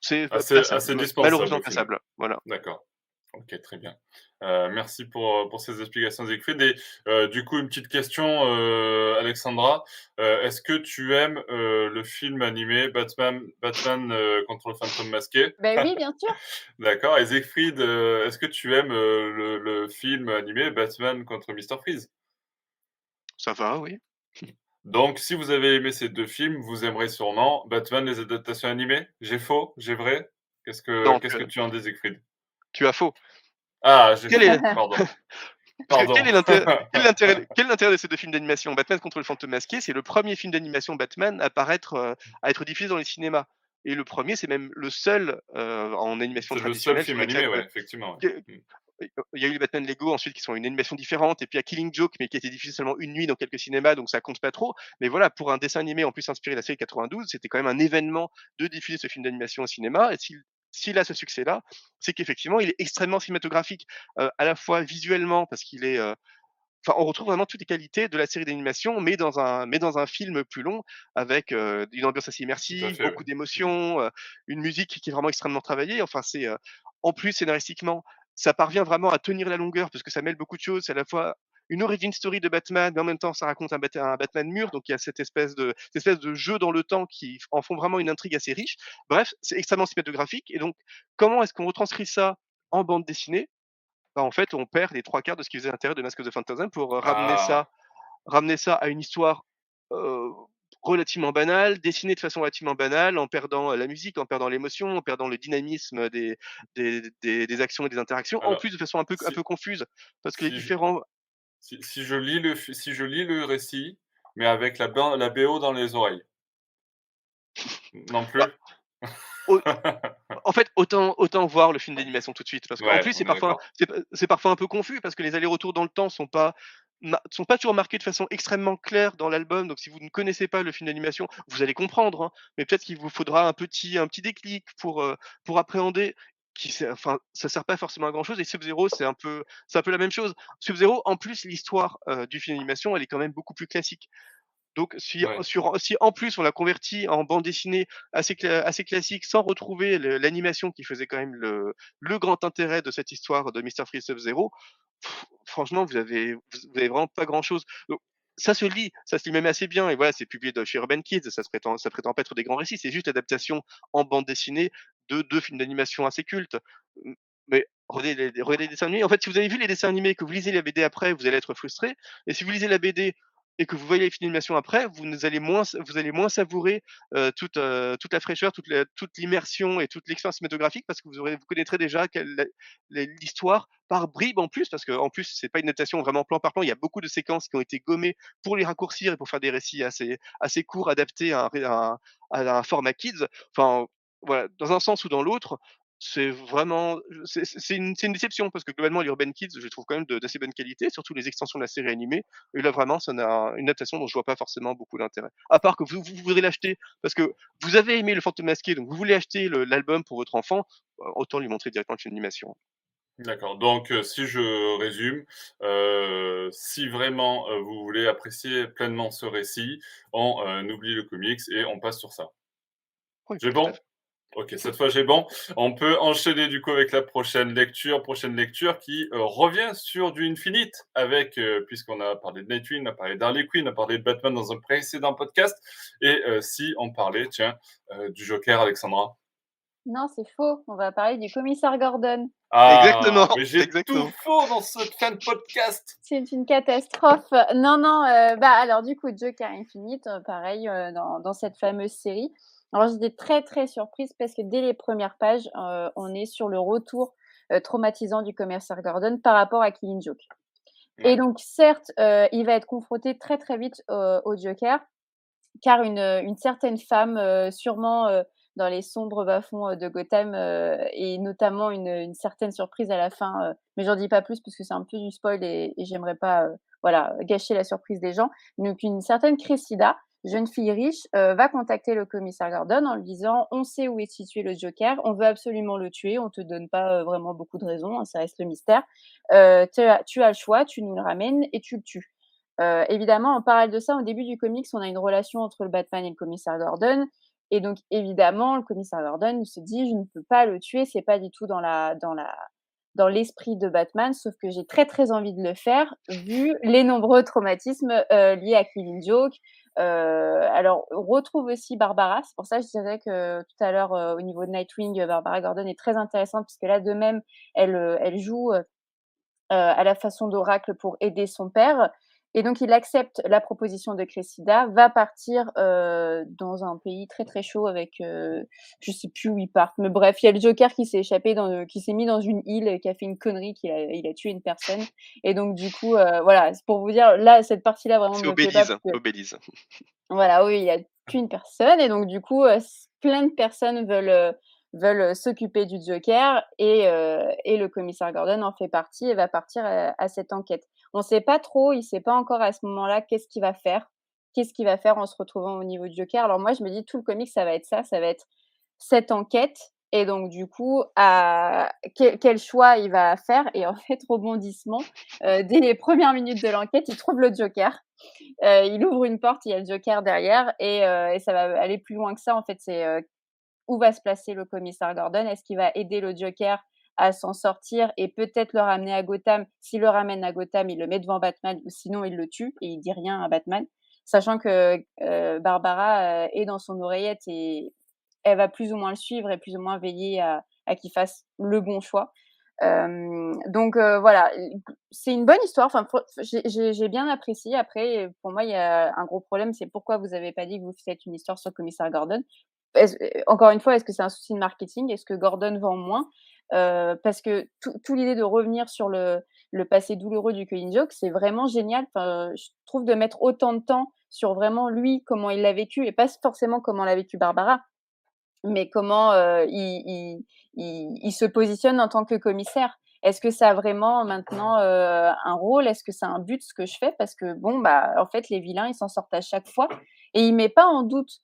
c'est assez, assez malheureusement passable. Voilà. D'accord. Ok, très bien. Euh, merci pour, pour ces explications, Siegfried. Et euh, du coup, une petite question, euh, Alexandra. Est-ce que tu aimes le film animé Batman, Batman contre le fantôme masqué? Ben oui, bien sûr. D'accord. Et Siegfried, est-ce que tu aimes le, le, film animé Batman contre Mr. Freeze? Ça va, oui. Donc, si vous avez aimé ces deux films, vous aimerez sûrement Batman les adaptations animées. J'ai faux? J'ai vrai? Qu'est-ce que, qu'est-ce que tu en dis, Siegfried? Tu as faux. Ah, quel est... Pardon. Quel est l'intérêt de ces deux films d'animation? Batman contre le fantôme masqué, c'est le premier film d'animation Batman à, paraître, euh, à être diffusé dans les cinémas. Et le premier, c'est même le seul euh, en animation traditionnelle. C'est le seul film animé, ouais, effectivement. Mm. Il y a eu les Batman Lego ensuite qui sont une animation différente, et puis il y a Killing Joke, mais qui a été diffusé seulement une nuit dans quelques cinémas, donc ça compte pas trop. Mais voilà, pour un dessin animé en plus inspiré de la série 92, c'était quand même un événement de diffuser ce film d'animation au cinéma. Et s'il s'il a ce succès-là, c'est qu'effectivement, il est extrêmement cinématographique, à la fois visuellement, parce qu'il est. Enfin, on retrouve vraiment toutes les qualités de la série d'animation, mais dans un, mais dans un film plus long, avec une ambiance assez immersive, beaucoup d'émotions, une musique qui est vraiment extrêmement travaillée. Enfin, c'est en plus scénaristiquement, ça parvient vraiment à tenir la longueur parce que ça mêle beaucoup de choses. C'est à la fois une origin story de Batman, mais en même temps, ça raconte un, Batman mûr. Donc, il y a cette espèce, de, cette espèce de jeu dans le temps qui en font vraiment une intrigue assez riche. Bref, c'est extrêmement cinématographique. Et donc, comment est-ce qu'on retranscrit ça en bande dessinée? Bah, En fait, on perd les trois quarts de ce qui faisait l'intérêt de Mask of the Phantasm pour euh, ramener, ah. ça, ramener ça à une histoire euh, relativement banale, dessinée de façon relativement banale, en perdant euh, la musique, en perdant l'émotion, en perdant le dynamisme des, des, des, actions et des interactions, en plus de façon un peu, un peu confuse, parce que les différents, si, je lis le, si je lis le récit, mais avec la, la BO dans les oreilles. Non plus. Bah, en fait, autant, autant voir le film d'animation tout de suite. Parce qu'en plus, c'est parfois, c'est parfois un peu confus parce que les allers-retours dans le temps sont pas sont pas toujours marqués de façon extrêmement claire dans l'album. Donc, si vous ne connaissez pas le film d'animation, vous allez comprendre. Hein. mais peut-être qu'il vous faudra un petit, un petit déclic pour, euh, pour appréhender qui enfin ça sert pas forcément à grand chose et Sub-Zero c'est un peu c'est un peu la même chose. Sub-Zero en plus l'histoire du film d'animation elle est quand même beaucoup plus classique. Donc si, sur, si en plus on l'a converti en bande dessinée assez, assez classique sans retrouver l'animation qui faisait quand même le, le, grand intérêt de cette histoire de Mr. Freeze Sub-Zero, franchement vous avez, vous avez vraiment pas grand chose ça se lit, ça se lit même assez bien. Et voilà, c'est publié chez Urban Kids, ça se prétend, ça prétend pas être des grands récits, c'est juste l'adaptation en bande dessinée de deux films d'animation assez cultes. Mais regardez les, dessins animés. En fait, si vous avez vu les dessins animés, que vous lisez la BD après, vous allez être frustré. Et si vous lisez la BD et que vous voyez les films d'animation après, vous allez moins, vous allez moins savourer toute, toute la fraîcheur, toute, l'immersion et toute l'expérience cinématographique parce que vous, aurez, vous connaîtrez déjà l'histoire par bribes en plus, parce qu'en plus, c'est pas une adaptation vraiment plan par plan. Il y a beaucoup de séquences qui ont été gommées pour les raccourcir et pour faire des récits assez, assez courts, adaptés à un, à un format kids. Enfin, voilà, dans un sens ou dans l'autre, c'est vraiment c'est une, une, déception parce que globalement l'Urban Kids je trouve quand même d'assez bonne qualité surtout les extensions de la série animée. Et là vraiment ça n'a une adaptation dont je vois pas forcément beaucoup d'intérêt. À part que vous, vous voudrez l'acheter parce que vous avez aimé le fantôme masqué donc vous voulez acheter l'album pour votre enfant bah, autant lui montrer directement une animation. D'accord. Donc, euh, si je résume, euh, si vraiment euh, vous voulez apprécier pleinement ce récit, on oublie le comics et on passe sur ça. j'ai bon? Ok, cette fois j'ai bon. On peut enchaîner du coup avec la prochaine lecture, prochaine lecture qui euh, revient sur du Infinite avec, euh, puisqu'on a parlé de Nightwing, on a parlé d'Harley Quinn, on a parlé de Batman dans un précédent podcast. Et euh, si on parlait, tiens, du Joker, Alexandra Non, c'est faux. On va parler du commissaire Gordon. Ah, exactement. Mais j'ai tout faux dans ce fin de podcast. C'est une catastrophe. Non, non. bah alors du coup, Joker Infinite, pareil dans, dans cette fameuse série. Alors j'étais très très surprise parce que dès les premières pages, euh, on est sur le retour euh, traumatisant du commissaire Gordon par rapport à Killing Joke. Et donc certes, euh, il va être confronté très très vite au Joker, car une, une certaine femme, sûrement dans les sombres bas-fonds de Gotham, et notamment une, une, certaine surprise à la fin, mais j'en dis pas plus parce que c'est un peu du spoil et, et j'aimerais pas voilà gâcher la surprise des gens. Donc une certaine Cressida jeune fille riche, euh, va contacter le commissaire Gordon en lui disant On sait où est situé le Joker, on veut absolument le tuer, on te donne pas euh, vraiment beaucoup de raisons, hein, ça reste le mystère. Euh, tu, as, le choix, tu nous le ramènes et tu le tues. évidemment, en parallèle de ça, au début du comics, on a une relation entre le Batman et le commissaire Gordon. Et donc, évidemment, le commissaire Gordon se dit Je ne peux pas le tuer, c'est pas du tout dans la. Dans la dans l'esprit de Batman, sauf que j'ai très très envie de le faire vu les nombreux traumatismes liés à Killing Joke, euh, alors, retrouve aussi Barbara. C'est pour ça que je disais que tout à l'heure, euh, au niveau de Nightwing, Barbara Gordon est très intéressante, puisque là, de même, euh, elle joue à la façon d'Oracle pour aider son père. Et donc, il accepte la proposition de Cressida, va partir euh, dans un pays très très chaud avec, euh, je sais plus où il part, mais bref, il y a le Joker qui s'est échappé, dans, qui s'est mis dans une île, qui a fait une connerie, qui a, il a tué une personne. Et donc, du coup, euh, voilà, c'est pour vous dire, là, cette partie-là vraiment. C'est Obélise, Voilà, oui, il a tué une personne, et donc, du coup, euh, plein de personnes veulent veulent s'occuper du Joker et, et le commissaire Gordon en fait partie et va partir à cette enquête. On ne sait pas trop, il ne sait pas encore à ce moment-là qu'est-ce qu'il va faire, qu'est-ce qu'il va faire en se retrouvant au niveau du Joker. Alors moi, je me dis, tout le comic, ça va être ça, ça va être cette enquête. Et donc, du coup, à... quel, choix il va faire Et en fait, rebondissement, euh, dès les premières minutes de l'enquête, il trouve le Joker. Euh, il ouvre une porte, il y a le Joker derrière, et, euh, et ça va aller plus loin que ça. En fait, c'est où va se placer le commissaire Gordon? Est-ce qu'il va aider le Joker à s'en sortir et peut-être le ramener à Gotham. S'il le ramène à Gotham, il le met devant Batman ou sinon il le tue et il dit rien à Batman. Sachant que euh, Barbara euh, est dans son oreillette et elle va plus ou moins le suivre et plus ou moins veiller à, qu'il fasse le bon choix. Euh, donc voilà, c'est une bonne histoire. Enfin, j'ai bien apprécié. Après, pour moi, il y a un gros problème, c'est pourquoi vous n'avez pas dit que vous faites une histoire sur le commissaire Gordon? Encore une fois, est-ce que c'est un souci de marketing? Est-ce que Gordon vend moins? Euh, parce que toute l'idée de revenir sur le, passé douloureux du Killing Joke, c'est vraiment génial. Je trouve de mettre autant de temps sur vraiment lui, comment il l'a vécu, et pas forcément comment l'a vécu Barbara, mais comment euh, il, se positionne en tant que commissaire. Est-ce que ça a vraiment maintenant euh, un rôle? Est-ce que c'est un but ce que je fais? Parce que bon, bah, en fait, les vilains, ils s'en sortent à chaque fois, et il met pas en doute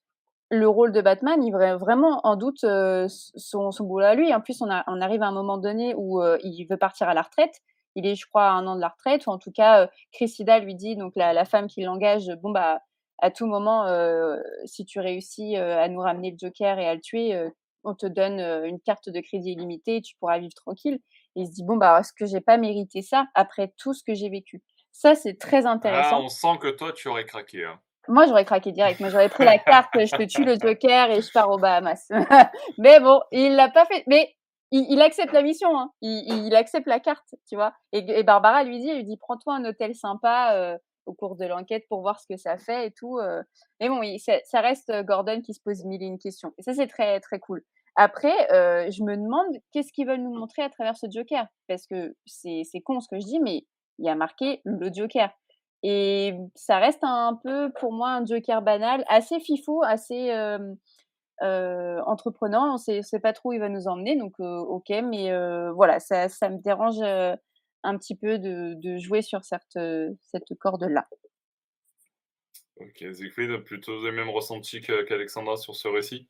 le rôle de Batman, il met vraiment en doute son, son, boulot à lui. En plus, on, a, on, arrive à un moment donné où il veut partir à la retraite. Il est, je crois, à un an de la retraite, ou en tout cas, Cressida lui dit, donc la, la femme qui l'engage, bon, bah, à tout moment, si tu réussis à nous ramener le Joker et à le tuer, on te donne une carte de crédit illimitée, tu pourras vivre tranquille. Et il se dit, bon, bah, est-ce que j'ai pas mérité ça après tout ce que j'ai vécu? Ça, c'est très intéressant. Ah, on sent que toi, tu aurais craqué. Hein. Moi, j'aurais craqué direct. Moi, j'aurais pris la carte, je te tue le Joker et je pars aux Bahamas. mais bon, il l'a pas fait. Mais il, accepte la mission, hein. il, accepte la carte, tu vois. Et, Barbara lui dit, lui dit, prends-toi un hôtel sympa au cours de l'enquête pour voir ce que ça fait et tout. Mais bon, ça, reste Gordon qui se pose mille et une questions. Et ça, c'est très, très cool. Après, je me demande qu'est-ce qu'ils veulent nous montrer à travers ce Joker? Parce que c'est con ce que je dis, mais il y a marqué le Joker. Et ça reste un peu, pour moi, un Joker banal, assez fifou, assez entreprenant. On ne sait pas trop où il va nous emmener, donc ok, mais voilà, ça, me dérange un petit peu de, jouer sur cette, corde-là. Ok, Siegfried, plutôt les mêmes ressentis qu'Alexandra sur ce récit?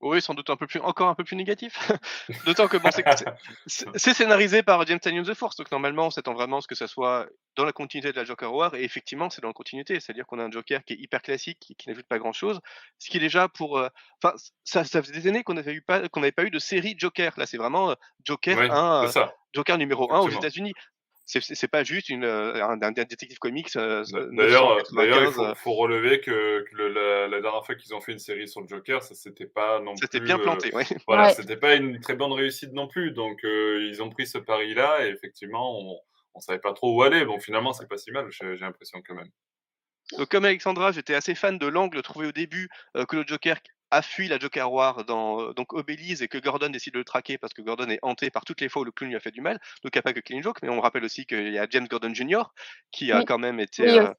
Oui, sans doute un peu plus, encore un peu plus négatif. D'autant que bon, c'est scénarisé par James Tynion The Force, donc normalement, on s'attend vraiment à ce que ça soit dans la continuité de la Joker War, et effectivement, c'est dans la continuité, c'est-à-dire qu'on a un Joker qui est hyper classique, qui, qui n'ajoute pas grand-chose, ce qui est déjà pour, euh, enfin, ça, ça faisait des années qu'on n'avait pas, qu'on n'avait pas eu de série Joker. Là, c'est vraiment euh, Joker 1, euh, Joker numéro 1 aux États-Unis c'est pas juste une, euh, un, un, détective comics. Euh, d'ailleurs, il faut, faut, relever que, que le, la, la, dernière fois qu'ils ont fait une série sur le Joker, ça s'était pas non C'était bien planté, euh, oui. Voilà, c'était pas une très bonne réussite non plus. Donc, euh, ils ont pris ce pari-là et effectivement, on, on savait pas trop où aller. Bon, finalement, c'est pas si mal, j'ai l'impression quand même. Donc, comme Alexandra, j'étais assez fan de l'angle trouvé au début que le Joker a fui la Joker War dans euh, donc Obélise et que Gordon décide de le traquer parce que Gordon est hanté par toutes les fois où le clown lui a fait du mal. Donc il n'y a pas que Clean Joke, mais on rappelle aussi qu'il y a James Gordon Jr. qui a quand même été, euh,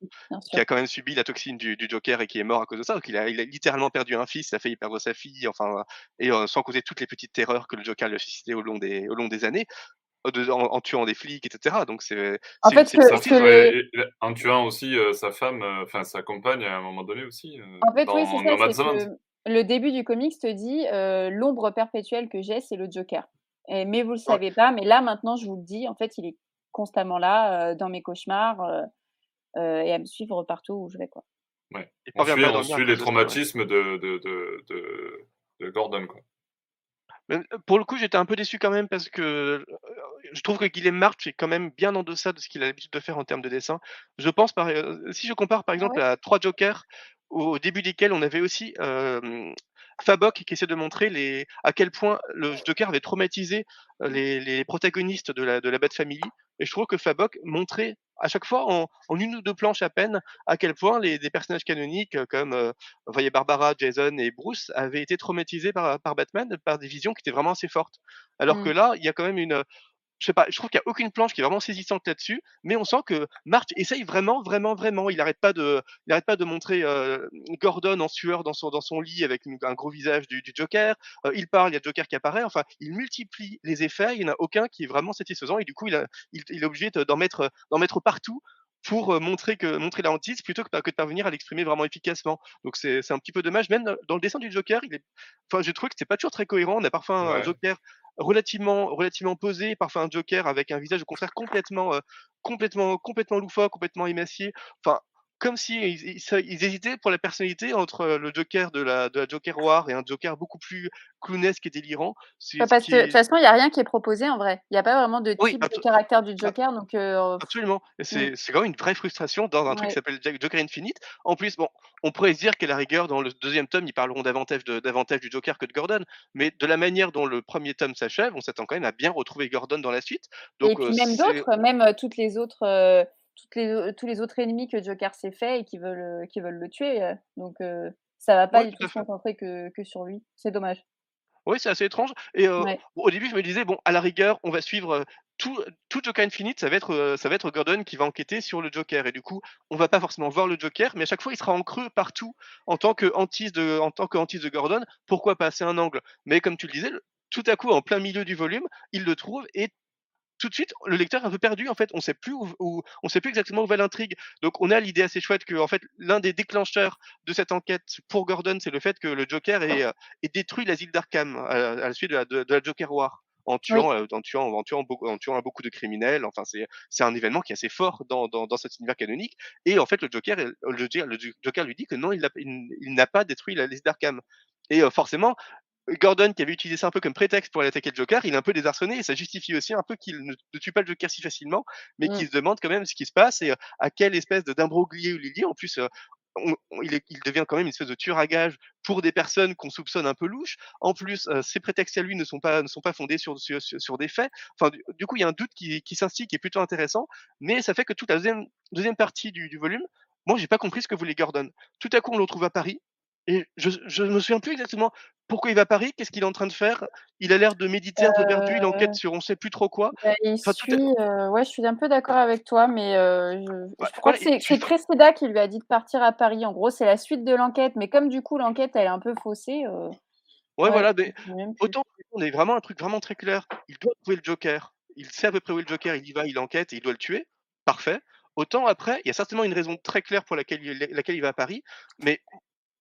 qui a quand même subi la toxine du, Joker et qui est mort à cause de ça. Donc il a, il a littéralement perdu un fils, il a failli perdre sa fille, enfin et euh, sans causer toutes les petites terreurs que le Joker lui a suscité au long des au long des années. en, tuant des flics, etc. Donc c'est. En fait, en tuant aussi sa femme, enfin sa compagne à un moment donné aussi. en fait, oui, c'est ça le début du comics te dit l'ombre perpétuelle que j'ai, c'est le Joker. Et, mais vous le savez pas. Mais là, maintenant, je vous le dis, en fait, il est constamment là, dans mes cauchemars, et à me suivre partout où je vais. Quoi. Ouais. On, suit, on suit les traumatismes de, de, de, de, Gordon. Quoi. Mais pour le coup, j'étais un peu déçu quand même parce que je trouve que Guillaume March est quand même bien en deçà de ce qu'il a l'habitude de faire en termes de dessin. Je pense, par, si je compare par ah exemple à trois Jokers au début desquels on avait aussi euh, Fabok qui essaie de montrer les, à quel point le Joker avait traumatisé les, les protagonistes de la, de la Bad Family. Et je trouve que Fabok montrait à chaque fois en, en, une ou deux planches à peine à quel point les des personnages canoniques comme euh, voyez Barbara, Jason et Bruce avaient été traumatisés par, par Batman par des visions qui étaient vraiment assez fortes. Alors que mmh. là, il y a quand même une je sais pas, je trouve qu'il n'y a aucune planche qui est vraiment saisissante là-dessus, mais on sent que March essaye vraiment, vraiment, vraiment. Il n'arrête pas de, il arrête pas de montrer euh, Gordon en sueur dans son, dans son lit avec un gros visage du, du Joker. Euh, il parle, il y a Joker qui apparaît. Enfin, il multiplie les effets. Il n'y en a aucun qui est vraiment satisfaisant et du coup, il, a, il, il est obligé d'en mettre, d'en mettre partout pour euh, montrer que montrer la hantise plutôt que, que de parvenir à l'exprimer vraiment efficacement. Donc c'est un petit peu dommage. Même dans le dessin du Joker, il est, enfin, j'ai trouvé que c'était pas toujours très cohérent. On a parfois un, Joker relativement relativement posé, parfois un Joker avec un visage au contraire complètement euh, complètement complètement loufoque, complètement émacié. Enfin, comme si ils, hésitaient pour la personnalité entre euh, le Joker de la, de la Joker War et un Joker beaucoup plus clownesque et délirant. Bah, parce que de toute façon, il n'y a rien qui est proposé en vrai. Il n'y a pas vraiment de type de caractère du Joker. Donc, euh, Absolument. Et c'est quand même une vraie frustration dans un truc qui s'appelle Joker Infinite. En plus, bon, on pourrait se dire qu'à la rigueur, dans le deuxième tome, ils parleront davantage, de, davantage du Joker que de Gordon. Mais de la manière dont le premier tome s'achève, on s'attend quand même à bien retrouver Gordon dans la suite. Donc, et puis euh, même d'autres, même toutes les autres les, tous les autres ennemis que Joker s'est fait et qui veulent, euh, qui veulent le tuer. Euh. Donc ça ça va pas du tout se concentrer que, que sur lui. C'est dommage. Oui, c'est assez étrange. Et au début, je me disais, bon, à la rigueur, on va suivre tout, tout Joker Infinite, ça va, être, ça va être Gordon qui va enquêter sur le Joker. Et du coup, on va pas forcément voir le Joker, mais à chaque fois, il sera en creux partout en tant que hantise de, en tant que de Gordon. Pourquoi passer un angle Mais comme tu le disais, tout à coup, en plein milieu du volume, il le trouve et tout de suite, le lecteur est un peu perdu. En fait, on sait plus où, on sait plus exactement où va l'intrigue. Donc, on a l'idée assez chouette que, en fait, l'un des déclencheurs de cette enquête pour Gordon, c'est le fait que le Joker ait, euh, détruit l'asile d'Arkham à, la suite de la, de, la Joker War. En tuant, euh, en, tuant, en, tuant, en tuant beaucoup de criminels. Enfin, c'est, c'est un événement qui est assez fort dans, dans, dans, cet univers canonique. Et en fait, le Joker, le, le Joker lui dit que non, il n'a il, n'a pas détruit la liste d'Arkham. Et euh, forcément, Gordon, qui avait utilisé ça un peu comme prétexte pour aller attaquer le Joker, il est un peu désarçonné et ça justifie aussi un peu qu'il ne, tue pas le Joker si facilement, mais qu'il mmh. se demande quand même ce qui se passe et euh, à quelle espèce d'imbroglio il est lié. En plus, euh, il, devient quand même une espèce de tueur à gage pour des personnes qu'on soupçonne un peu louches. En plus, ces prétextes à lui ne sont pas, ne sont pas fondés sur, sur, des faits. Enfin, du, coup, il y a un doute qui, qui s'instigue, qui est plutôt intéressant, mais ça fait que toute la deuxième, deuxième partie du, du volume, moi, j'ai pas compris ce que voulait Gordon. Tout à coup, on le retrouve à Paris, et je ne me souviens plus exactement pourquoi il va à Paris, qu'est-ce qu'il est en train de faire? Il a l'air de méditer un peu perdu, il enquête sur on sait plus trop quoi. Bah, il suit, ouais, je suis un peu d'accord avec toi, mais je, crois que c'est Cressida qui lui a dit de partir à Paris. En gros, c'est la suite de l'enquête, mais comme du coup l'enquête elle est un peu faussée. Ouais, voilà, mais autant on est vraiment un truc vraiment très clair. Il doit trouver le Joker. Il sait à peu près où est le Joker, il y va, il enquête et il doit le tuer. Parfait. Autant après, il y a certainement une raison très claire pour laquelle laquelle il va à Paris, mais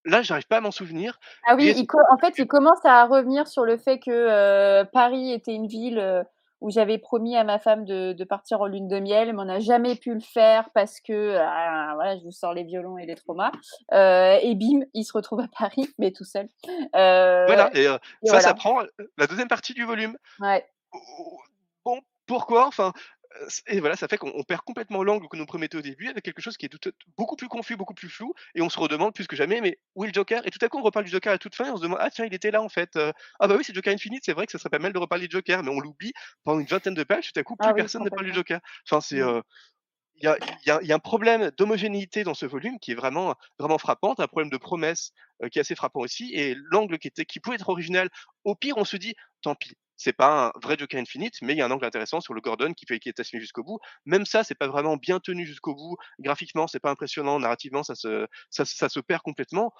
Là, j'arrive pas à m'en souvenir. Ah oui, en fait, il commence à revenir sur le fait que euh, Paris était une ville euh, où j'avais promis à ma femme de, partir en lune de miel, mais on n'a jamais pu le faire parce que, ah, voilà, je vous sors les violons et les traumas. Euh, et bim, il se retrouve à Paris, mais tout seul. voilà, et, ça, ça prend la deuxième partie du volume. Ouais. Bon, pourquoi? Enfin, et voilà, ça fait qu'on perd complètement l'angle que nous promettait au début avec quelque chose qui est beaucoup plus confus, beaucoup plus flou, et on se redemande plus que jamais, mais où est le Joker? Et tout à coup, on reparle du Joker à toute fin, et on se demande, ah tiens, il était là en fait. ah bah oui, c'est Joker Infinite, c'est vrai que ça serait pas mal de reparler du Joker, mais on l'oublie pendant une vingtaine de pages, tout à coup, plus ah personne ne parle du Joker. Enfin, c'est. Mmh. il y, a, y, a, un problème d'homogénéité dans ce volume qui est vraiment, vraiment frappant, un problème de promesse qui est assez frappant aussi, et l'angle qui, était, qui pouvait être original, au pire, on se dit, tant pis, c'est pas un vrai Joker Infinite, mais il y a un angle intéressant sur le Gordon qui fait qu'il est assumé jusqu'au bout. Même ça, c'est pas vraiment bien tenu jusqu'au bout. Graphiquement, c'est pas impressionnant. Narrativement, ça se, ça, se perd complètement.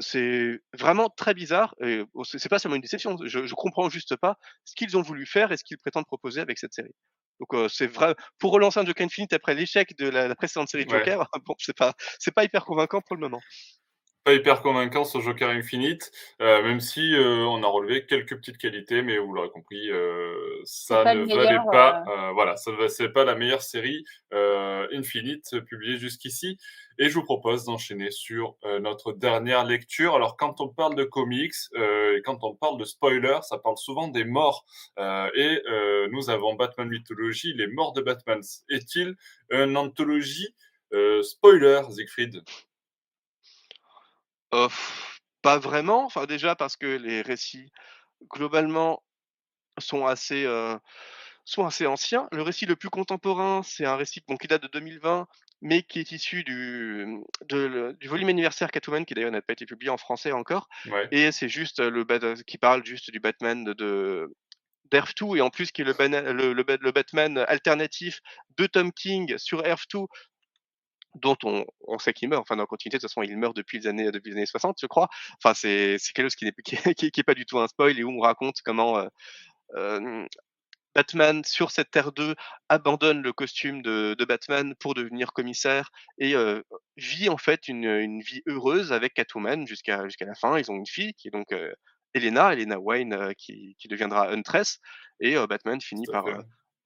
C'est vraiment très bizarre. Et c'est pas seulement une déception. Je, je comprends juste pas ce qu'ils ont voulu faire et ce qu'ils prétendent proposer avec cette série. Donc c'est vrai pour relancer un Joker Infinite après l'échec de la, précédente série de Joker, bon, c'est pas c'est pas hyper convaincant pour le moment pas hyper convaincant ce Joker Infinite, euh, même si euh, on a relevé quelques petites qualités, mais vous l'aurez compris, euh, ça ne valait pas, voilà, ça c'est pas la meilleure série Infinite publiée jusqu'ici. Et je vous propose d'enchaîner sur notre dernière lecture. Alors, quand on parle de comics et quand on parle de spoilers, ça parle souvent des morts. et nous avons Batman Mythologie, les morts de Batman. Est-il une anthologie spoiler, Siegfried? Pas vraiment, enfin déjà parce que les récits globalement sont assez, sont assez anciens. Le récit le plus contemporain, c'est un récit qui date de 2020, mais qui est issu du, du volume anniversaire Catwoman, qui d'ailleurs n'a pas été publié en français encore. Et c'est juste le qui parle juste du Batman de, d'Earth 2 et en plus qui est le, le, le, Batman alternatif de Tom King sur Earth 2 dont on, on sait qu'il meurt. Enfin, dans la continuité, de toute façon, il meurt depuis les années, depuis les années 60, je crois. Enfin, c'est quelque chose qui n'est qui, qui, pas du tout un spoil et où on raconte comment euh, euh, Batman, sur cette Terre 2, abandonne le costume de, de Batman pour devenir commissaire et euh, vit en fait une, une, vie heureuse avec Catwoman jusqu'à jusqu'à la fin. Ils ont une fille qui est donc Elena, Elena Wayne, qui, qui, deviendra Huntress, et Batman finit par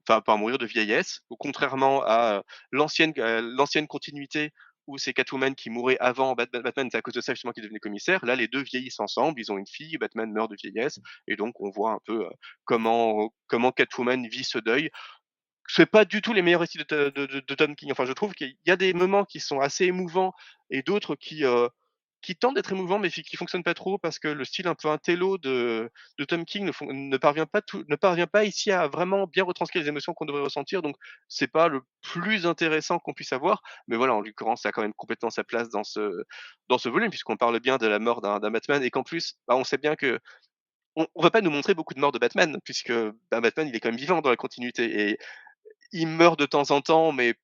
enfin pas mourir de vieillesse, contrairement à l'ancienne l'ancienne continuité où c'est Catwoman qui mourait avant Batman, c'est à cause de ça justement qu'il devenait commissaire. Là, les deux vieillissent ensemble, ils ont une fille, Batman meurt de vieillesse, et donc on voit un peu comment comment Catwoman vit ce deuil. C'est pas du tout les meilleurs récits de, de, de, Tom King. Enfin, je trouve qu'il y a des moments qui sont assez émouvants et d'autres qui qui tente d'être émouvant, mais qui fonctionne pas trop parce que le style un peu intello de, de Tom King ne, ne, parvient pas ne parvient pas ici à vraiment bien retranscrire les émotions qu'on devrait ressentir. Donc, c'est pas le plus intéressant qu'on puisse avoir. Mais voilà, en l'occurrence, ça a quand même complètement sa place dans ce, volume, puisqu'on parle bien de la mort d'un Batman et qu'en plus, bah, on sait bien que on, on va pas nous montrer beaucoup de morts de Batman, puisque bah, Batman, il est quand même vivant dans la continuité. Et il meurt de temps en temps, mais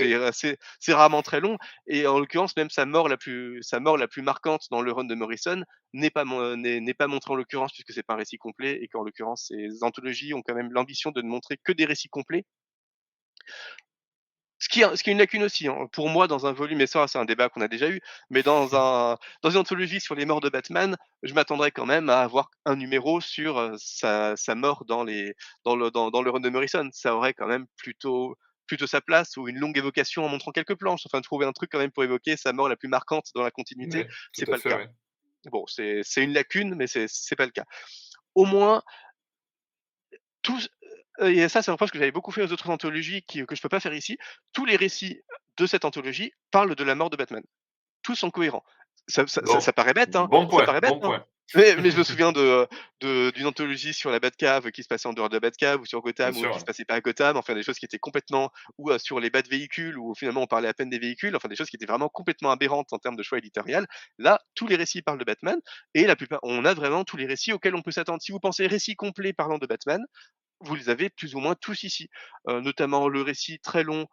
c'est rarement très long. Et en l'occurrence, même sa mort la plus, sa mort la plus marquante dans le run de Morrison n'est pas, n'est pas montrée en l'occurrence puisque c'est pas un récit complet et qu'en l'occurrence, ces anthologies ont quand même l'ambition de ne montrer que des récits complets. Ce qui, est, ce qui est une lacune aussi, hein. pour moi, dans un volume, et ça, c'est un débat qu'on a déjà eu, mais dans, un, dans une anthologie sur les morts de Batman, je m'attendrais quand même à avoir un numéro sur sa, sa, mort dans, les, dans, le, dans, dans le run de Morrison. Ça aurait quand même plutôt, plutôt sa place, ou une longue évocation en montrant quelques planches, enfin, trouver un truc quand même pour évoquer sa mort la plus marquante dans la continuité, c'est pas le cas. Bon, c'est une lacune, mais c'est pas le cas. Au moins, tous, et ça, c'est un reproche que j'avais beaucoup fait aux autres anthologies que je peux pas faire ici. Tous les récits de cette anthologie parlent de la mort de Batman. tous sont cohérents. Ça, paraît bête, hein. Bon point, ça paraît bête, hein. Mais, je me souviens de, d'une anthologie sur la Batcave qui se passait en dehors de la Batcave ou sur Gotham ou qui se passait pas à Gotham, enfin des choses qui étaient complètement ou sur les bas de véhicules où finalement on parlait à peine des véhicules, enfin des choses qui étaient vraiment complètement aberrantes en termes de choix éditorial. Là, tous les récits parlent de Batman et la plupart, on a vraiment tous les récits auxquels on peut s'attendre. Si vous pensez récits complets parlant de Batman, vous les avez plus ou moins tous ici, notamment le récit très long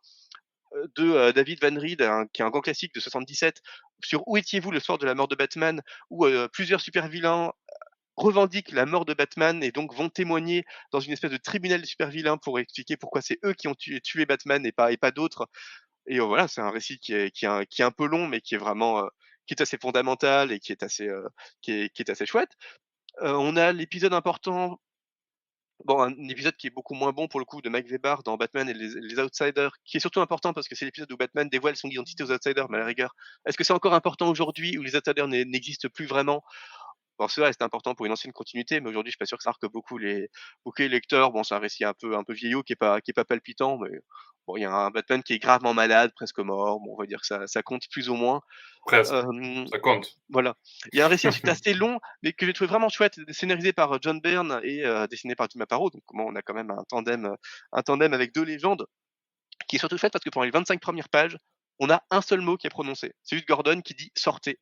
de David Van Ried, qui est un grand classique de 77, sur Où étiez-vous le soir de la mort de Batman, où plusieurs super-vilains revendiquent la mort de Batman et donc vont témoigner dans une espèce de tribunal de super-vilains pour expliquer pourquoi c'est eux qui ont tué, Batman et pas, et pas d'autres. Et voilà, c'est un récit qui est, qui, est qui est un peu long, mais qui est vraiment qui est assez fondamental et qui est assez, qui, est, qui est assez chouette. on a l'épisode important Bon, un épisode qui est beaucoup moins bon pour le coup de Mike Weber dans Batman et les, Outsiders, qui est surtout important parce que c'est l'épisode où Batman dévoile son identité aux Outsiders, mais à la rigueur, est-ce que c'est encore important aujourd'hui où les Outsiders n'existent plus vraiment? Bon, vrai, c'était important pour une ancienne continuité, mais aujourd'hui, je suis pas sûr que ça marque beaucoup les, beaucoup les lecteurs. Bon, c'est un récit un peu, un peu vieillot qui est pas, qui est pas palpitant, mais bon, il y a un Batman qui est gravement malade, presque mort. Bon, on va dire que ça, ça compte plus ou moins. Presque. ça compte. Voilà. Il y a un récit ensuite assez long, mais que j'ai trouvé vraiment chouette, scénarisé par euh, John Byrne et euh, dessiné par Tim Aparo. Donc, on a quand même un tandem, un tandem avec deux légendes, qui est surtout fait parce que pendant les 25 premières pages, on a un seul mot qui est prononcé. C'est juste Gordon qui dit sortez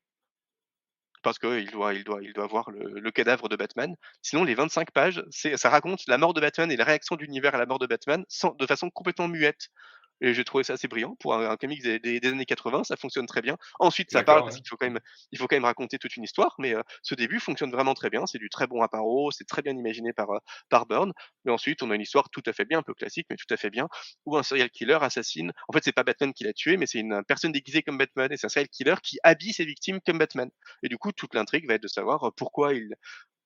parce qu'il doit, il doit, il voir le, cadavre de Batman. Sinon, les 25 pages, ça raconte la mort de Batman et la réaction de l'univers à la mort de Batman de façon complètement muette. Et j'ai trouvé ça assez brillant pour un, comics des, années 80, ça fonctionne très bien. Ensuite, ça parle parce qu'il faut quand même, il faut quand même raconter toute une histoire, mais ce début fonctionne vraiment très bien. C'est du très bon aparo, c'est très bien imaginé par par Burn. Mais ensuite, on a une histoire tout à fait bien, un peu classique, mais tout à fait bien, où un serial killer assassine. En fait, c'est pas Batman qui l'a tué, mais c'est une personne déguisée comme Batman, et c'est un serial killer qui habille ses victimes comme Batman. Et du coup, toute l'intrigue va être de savoir pourquoi il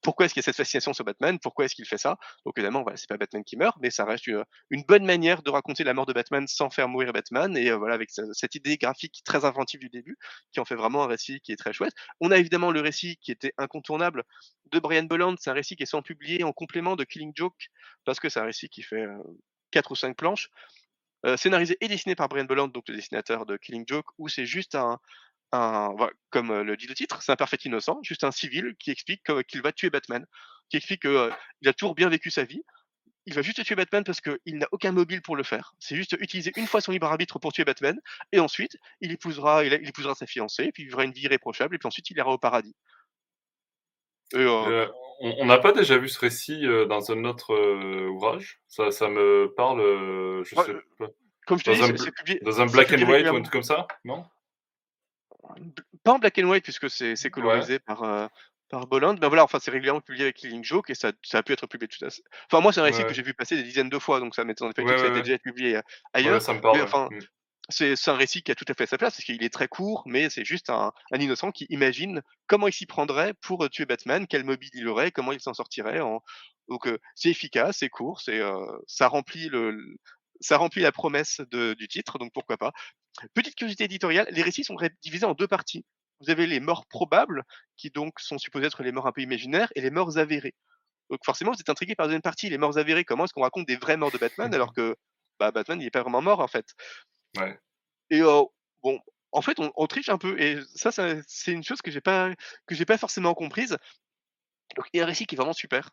pourquoi est-ce qu'il y a cette fascination sur Batman? Pourquoi est-ce qu'il fait ça? Donc évidemment, voilà, c'est pas Batman qui meurt, mais ça reste une, bonne manière de raconter la mort de Batman sans faire mourir Batman, et euh, voilà, avec cette idée graphique très inventive du début, qui en fait vraiment un récit qui est très chouette. On a évidemment le récit qui était incontournable de Brian Bolland, c'est un récit qui est sans publié en complément de Killing Joke, parce que c'est un récit qui fait 4 ou 5 planches, euh, scénarisé et dessiné par Brian Bolland, donc le dessinateur de Killing Joke, où c'est juste un, un, comme le dit le titre, c'est un parfait innocent, juste un civil qui explique qu'il va tuer Batman, qui explique qu'il a toujours bien vécu sa vie. Il va juste tuer Batman parce qu'il n'a aucun mobile pour le faire. C'est juste utiliser une fois son libre arbitre pour tuer Batman, et ensuite il épousera, il, épousera sa fiancée, puis il vivra une vie irréprochable, et puis ensuite il ira au paradis. Euh, on n'a pas déjà vu ce récit dans un autre ouvrage? Ça, ça me parle, je sais pas. Comme je te dans, dis, un, publié, dans un black and white ou un truc comme ça, non? Pas en black and white puisque c'est colorisé par, euh, par Bolland. Mais voilà, enfin, c'est régulièrement publié avec Killing Joke et ça, ça a pu être publié tout à Enfin, moi, c'est un récit que j'ai vu passer des dizaines de fois, donc ça m'étonne fait que ça a été déjà publié euh, ailleurs. ça me parle, enfin, mmh. c'est un récit qui a tout à fait sa place parce qu'il est très court, mais c'est juste un, un, innocent qui imagine comment il s'y prendrait pour euh, tuer Batman, quel mobile il aurait, comment il s'en sortirait. En... Donc, c'est efficace, c'est court, c'est ça remplit le, ça remplit la promesse de, du titre, donc pourquoi pas. Petite curiosité éditoriale, les récits sont divisés en deux parties. Vous avez les morts probables, qui donc sont supposés être les morts un peu imaginaires, et les morts avérées. Donc forcément, vous êtes intrigué par la deuxième partie, les morts avérées. Comment est-ce qu'on raconte des vraies morts de Batman alors que bah, Batman n'est pas vraiment mort en fait? Ouais. Et euh, bon, en fait, on, triche un peu, et ça, c'est une chose que j'ai pas que j'ai pas forcément comprise. Donc, il y a un récit qui est vraiment super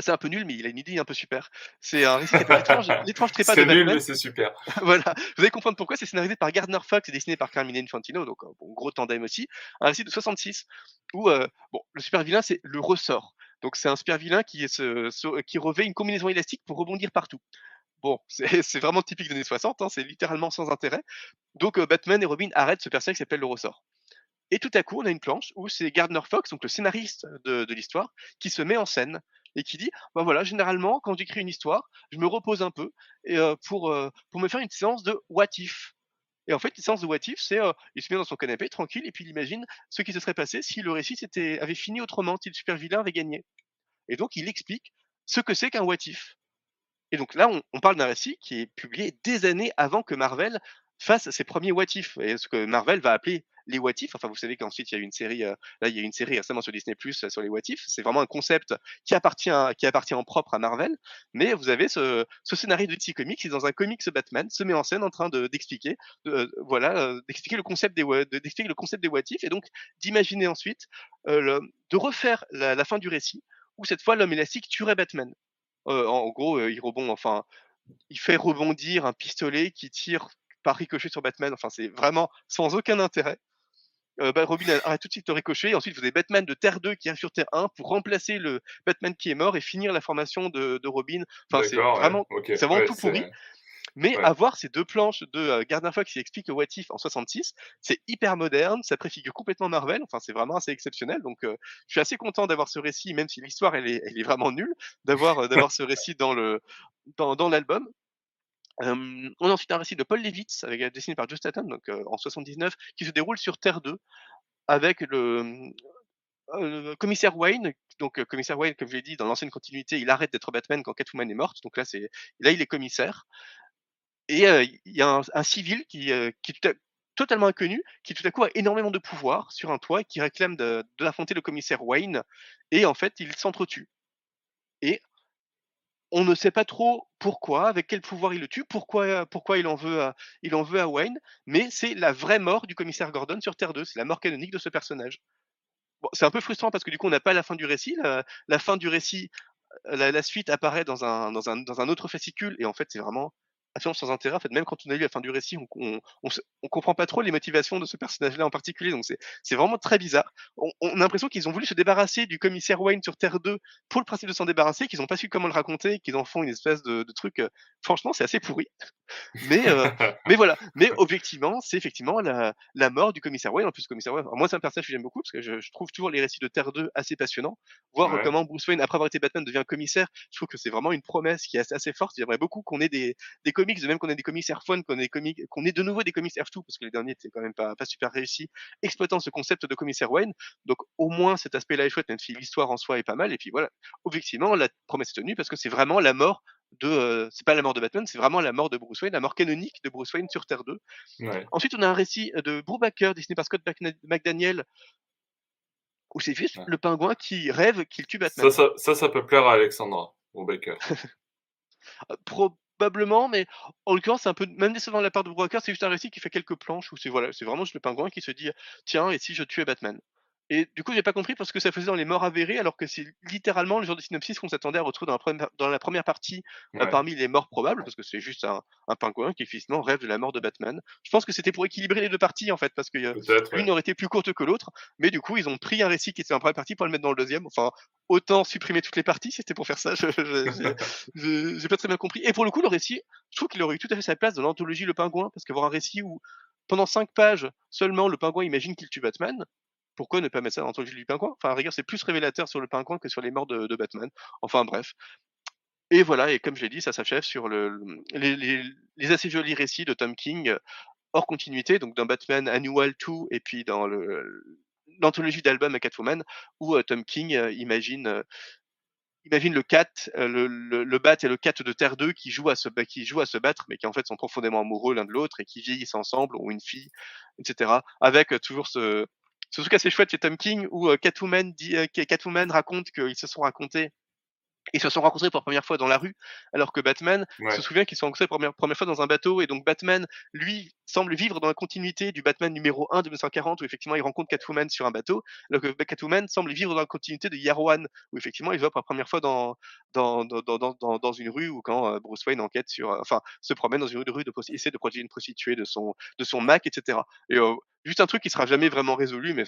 c'est un peu nul, mais il a une idée un peu super. C'est un récit qui L'étrange trépas de Batman. C'est nul, mais c'est super. voilà. Vous allez comprendre pourquoi. C'est scénarisé par Gardner Fox et dessiné par Carmine Infantino, donc bon, gros tandem aussi. Un récit de 66 où euh, bon, le super vilain, c'est le ressort. Donc c'est un super vilain qui, revêt une combinaison élastique pour rebondir partout. Bon, c'est vraiment typique des années 60, hein, c'est littéralement sans intérêt. Donc euh, Batman et Robin arrêtent ce personnage qui s'appelle le ressort. Et tout à coup, on a une planche où c'est Gardner Fox, donc le scénariste de, de l'histoire, qui se met en scène et qui dit bah voilà, généralement, quand j'écris une histoire, je me repose un peu et, pour, pour me faire une séance de what if. Et en fait, une séance de what if, c'est il se met dans son canapé tranquille et puis il imagine ce qui se serait passé si le récit avait fini autrement, si le super vilain avait gagné. Et donc, il explique ce que c'est qu'un what if. Et donc là, on, on parle d'un récit qui est publié des années avant que Marvel fasse ses premiers what if, et ce que Marvel va appeler les What If. Enfin, vous savez qu'ensuite il y a une série, là il y a une série récemment sur Disney Plus sur les What If. C'est vraiment un concept qui appartient, qui appartient en propre à Marvel. Mais vous avez ce, scénario de DC Comics qui dans un comics Batman se met en scène en train de d'expliquer, voilà, d'expliquer le concept des d'expliquer et donc d'imaginer ensuite de refaire la, la fin du récit où cette fois l'homme élastique tuerait Batman. en gros, il rebond, enfin, il fait rebondir un pistolet qui tire par ricochet sur Batman. Enfin, c'est vraiment sans aucun intérêt. Bah, Robin arrête tout de suite de ricochet. Ensuite, vous avez Batman de Terre 2 qui arrive sur Terre 1 pour remplacer le Batman qui est mort et finir la formation de, Robin. Enfin, c'est vraiment, c'est vraiment tout pourri. Mais avoir ces deux planches de euh, Gardner Fox qui explique le What If en 66, c'est hyper moderne, ça préfigure complètement Marvel, enfin c'est vraiment assez exceptionnel. Donc je suis assez content d'avoir ce récit, même si l'histoire elle est, elle est vraiment nulle, d'avoir d'avoir ce récit dans le dans, dans l'album. On a ensuite un récit de Paul Levitz, avec, dessiné par Joe Staton, donc en 79, qui se déroule sur Terre 2, avec le, commissaire Wayne. Donc commissaire Wayne, comme je l'ai dit, dans l'ancienne continuité, il arrête d'être Batman quand Catwoman est morte. Donc là, là il est commissaire. Et il y a un, civil qui, qui est totalement inconnu, qui tout à coup a énormément de pouvoir sur un toit et qui réclame d'affronter le commissaire Wayne. Et en fait, il s'entretue. Et on ne sait pas trop pourquoi, avec quel pouvoir il le tue, pourquoi, pourquoi il, en veut à, il en veut à Wayne, mais c'est la vraie mort du commissaire Gordon sur Terre 2, c'est la mort canonique de ce personnage. C'est un peu frustrant parce que du coup on n'a pas la fin du récit. La, fin du récit, la, suite apparaît dans un autre fascicule et en fait c'est vraiment absolument sans intérêt. En fait, même quand on a lu la fin du récit, on, on, on, comprend pas trop les motivations de ce personnage-là en particulier. Donc c'est, vraiment très bizarre. On, a l'impression qu'ils ont voulu se débarrasser du commissaire Wayne sur Terre 2 pour le principe de s'en débarrasser, qu'ils n'ont pas su comment le raconter, qu'ils en font une espèce de, de truc. Euh, franchement, c'est assez pourri. Mais, euh, mais voilà. Mais objectivement, c'est effectivement la, la, mort du commissaire Wayne. En plus, commissaire Wayne, moi, c'est un personnage que j'aime beaucoup parce que je, je, trouve toujours les récits de Terre 2 assez passionnants. Voir comment Bruce Wayne, après avoir été Batman, devient commissaire, je trouve que c'est vraiment une promesse qui est assez, assez forte. J'aimerais beaucoup qu'on ait des, des comics, de même qu'on ait des comics Airphone, qu'on ait, qu'on ait de nouveau des comics Air2, parce que les derniers étaient quand même pas, pas super réussis, exploitant ce concept de commissaire Wayne. Donc au moins cet aspect-là est chouette, même si l'histoire en soi est pas mal. Et puis voilà, objectivement, la promesse est tenue parce que c'est vraiment la mort de, euh, c'est pas la mort de Batman, c'est vraiment la mort de Bruce Wayne, la mort canonique de Bruce Wayne sur Terre 2. Ensuite, on a un récit de Brubaker, dessiné par Scott McDaniel, où c'est juste le pingouin qui rêve qu'il tue Batman. Ça, ça, ça, peut plaire à Alexandra, Brubaker. Pro probablement, mais en l'occurrence, c'est un peu même décevant de la part de Brubaker, c'est juste un récit qui fait quelques planches où c'est voilà, c'est vraiment juste le pingouin qui se dit tiens, et si je tuais Batman? Et du coup, j'ai pas compris parce que ça faisait dans les morts avérés, alors que c'est littéralement le genre de synopsis qu'on s'attendait à retrouver dans la première, dans la première partie euh, parmi les morts probables, parce que c'est juste un, un, pingouin qui finalement rêve de la mort de Batman. Je pense que c'était pour équilibrer les deux parties en fait, parce que l'une aurait été plus courte que l'autre, mais du coup, ils ont pris un récit qui était en première partie pour le mettre dans le deuxième. Enfin, autant supprimer toutes les parties, c'était pour faire ça. J'ai pas très bien compris. Et pour le coup, le récit, je trouve qu'il aurait eu tout à fait sa place dans l'anthologie Le Pingouin, parce qu'avoir un récit où pendant cinq pages seulement le pingouin imagine qu'il tue Batman, pourquoi ne pas mettre ça dans l'anthologie du pingouin? Enfin, à rigueur, c'est plus révélateur sur le pingouin que sur les morts de, Batman. Enfin, bref. Et voilà, et comme j'ai dit, ça s'achève sur le, les, assez jolis récits de Tom King euh, hors continuité, donc dans Batman Annual 2 et puis dans l'anthologie d'albums à Catwoman, où euh, Tom King euh, imagine imagine le cat, le, le, bat et le cat de Terre 2 qui jouent à se, qui jouent à se battre, mais qui en fait sont profondément amoureux l'un de l'autre et qui vieillissent ensemble, ont une fille, etc. Avec toujours ce, c'est surtout assez chouette chez Tom King où Catwoman, dit, Catwoman raconte qu'ils se sont racontés ils se sont rencontrés pour la première fois dans la rue, alors que Batman se souvient qu'ils se sont rencontrés pour la première fois dans un bateau, et donc Batman, lui, semble vivre dans la continuité du Batman numéro 1 de 1940, où effectivement il rencontre Catwoman sur un bateau, alors que Catwoman semble vivre dans la continuité de One, où effectivement il va pour la première fois dans, dans, dans, dans, dans une rue, ou quand Bruce Wayne enquête sur, enfin, se promène dans une rue de rue, de, essaie de protéger une prostituée de son, de son Mac, etc. Et juste un truc qui sera jamais vraiment résolu, mais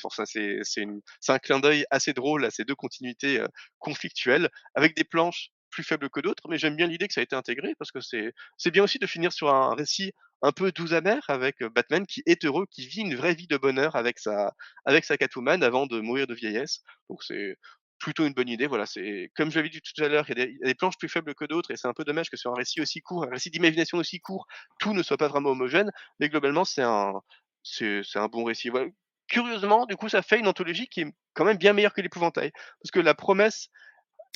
c'est un clin d'œil assez drôle à ces deux continuités conflictuelles, avec des planches plus faibles que d'autres, mais j'aime bien l'idée que ça a été intégré parce que c'est bien aussi de finir sur un récit un peu doux amer avec Batman qui est heureux, qui vit une vraie vie de bonheur avec sa avec Catwoman avant de mourir de vieillesse. Donc c'est plutôt une bonne idée. Voilà, c'est comme je l'avais dit tout à l'heure, il, y, a des planches plus faibles que d'autres et c'est un peu dommage que sur un récit aussi court, un récit d'imagination aussi court, tout ne soit pas vraiment homogène. Mais globalement, c'est un c'est un bon récit. Curieusement, du coup, ça fait une anthologie qui est quand même bien meilleure que l'épouvantail. Parce que la promesse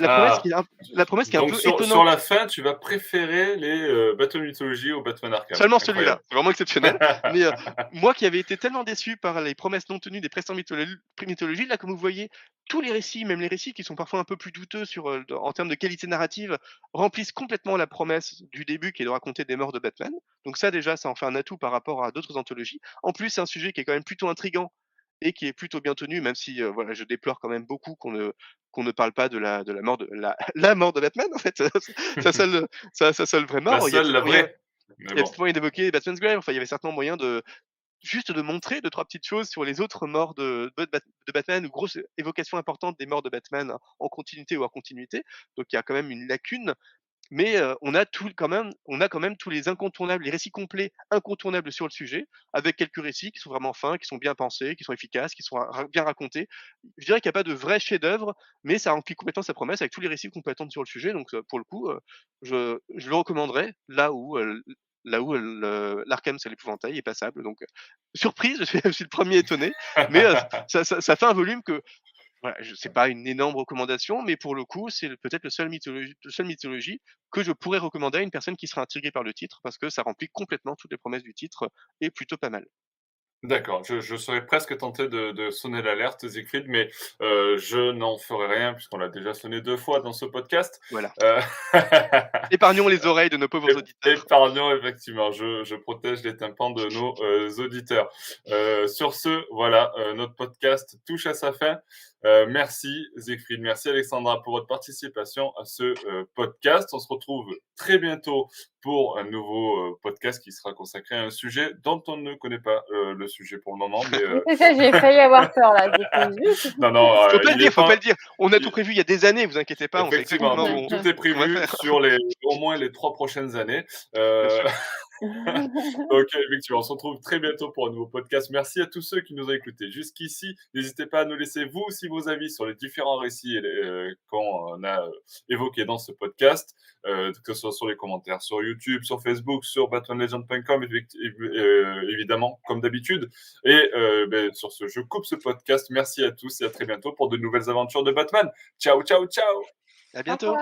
la promesse ah. qui est un, la promesse qui est un peu sur, étonnante. Sur la fin, tu vas préférer les euh, Batman Mythology au Batman Arkham. Seulement celui-là, vraiment exceptionnel. Mais euh, moi qui avais été tellement déçu par les promesses non tenues des précédentes mythologies, là, comme vous voyez, tous les récits, même les récits qui sont parfois un peu plus douteux sur, euh, en termes de qualité narrative, remplissent complètement la promesse du début qui est de raconter des morts de Batman. Donc ça déjà, ça en fait un atout par rapport à d'autres anthologies. En plus, c'est un sujet qui est quand même plutôt intrigant et qui est plutôt bien tenu, même si voilà, je déplore quand même beaucoup qu'on ne qu'on ne parle pas de la de la mort de la, la mort de Batman en fait, sa seule sa, seule vraie mort. La seule, la vraie. Il y a moyen d'évoquer Batman's Grave. Enfin, il y avait certainement moyen de juste de montrer deux trois petites choses sur les autres morts de, de, Batman ou grosses évocations importantes des morts de Batman en continuité ou en continuité. Donc il y a quand même une lacune mais on a tout quand même, on a quand même tous les incontournables, les récits complets incontournables sur le sujet, avec quelques récits qui sont vraiment fins, qui sont bien pensés, qui sont efficaces, qui sont bien racontés. Je dirais qu'il n'y a pas de vrai chef-d'œuvre, mais ça remplit complètement sa promesse avec tous les récits qu'on peut attendre sur le sujet. Donc pour le coup, je, le recommanderais là où là où l'Arkham c'est l'épouvantail est passable. Donc surprise, je suis, le premier étonné, mais ça, fait un volume que voilà, c'est pas une énorme recommandation, mais pour le coup, c'est peut-être le seul mythologie, le seul mythologie que je pourrais recommander à une personne qui serait intriguée par le titre, parce que ça remplit complètement toutes les promesses du titre et plutôt pas mal. D'accord, je, je, serais presque tenté de, de sonner l'alerte, Siegfried, mais euh, je n'en ferai rien puisqu'on l'a déjà sonné deux fois dans ce podcast. Voilà. Euh... Épargnons les oreilles de nos pauvres auditeurs. Épargnons, effectivement, je, je protège les tympans de nos euh, auditeurs. Sur ce, voilà, notre podcast touche à sa fin. Euh, merci Siegfried, merci Alexandra pour votre participation à ce euh, podcast. On se retrouve très bientôt pour un nouveau euh, podcast qui sera consacré à un sujet dont on ne connaît pas le sujet pour le moment. C'est ça, j'ai failli avoir peur là. non, non, faut pas le dire, faut pas le dire. On a tout prévu il y a des années, vous inquiétez pas. Effectivement, tout, est prévu sur les au moins les trois prochaines années. ok, effectivement, on se retrouve très bientôt pour un nouveau podcast. Merci à tous ceux qui nous ont écoutés jusqu'ici. N'hésitez pas à nous laisser vous aussi vos avis sur les différents récits euh, qu'on a euh, évoqués dans ce podcast, euh, que ce soit sur les commentaires sur YouTube, sur Facebook, sur batmanlegend.com, euh, évidemment, comme d'habitude. Et ben, sur ce, je coupe ce podcast. Merci à tous et à très bientôt pour de nouvelles aventures de Batman. Ciao, ciao, ciao. À bientôt.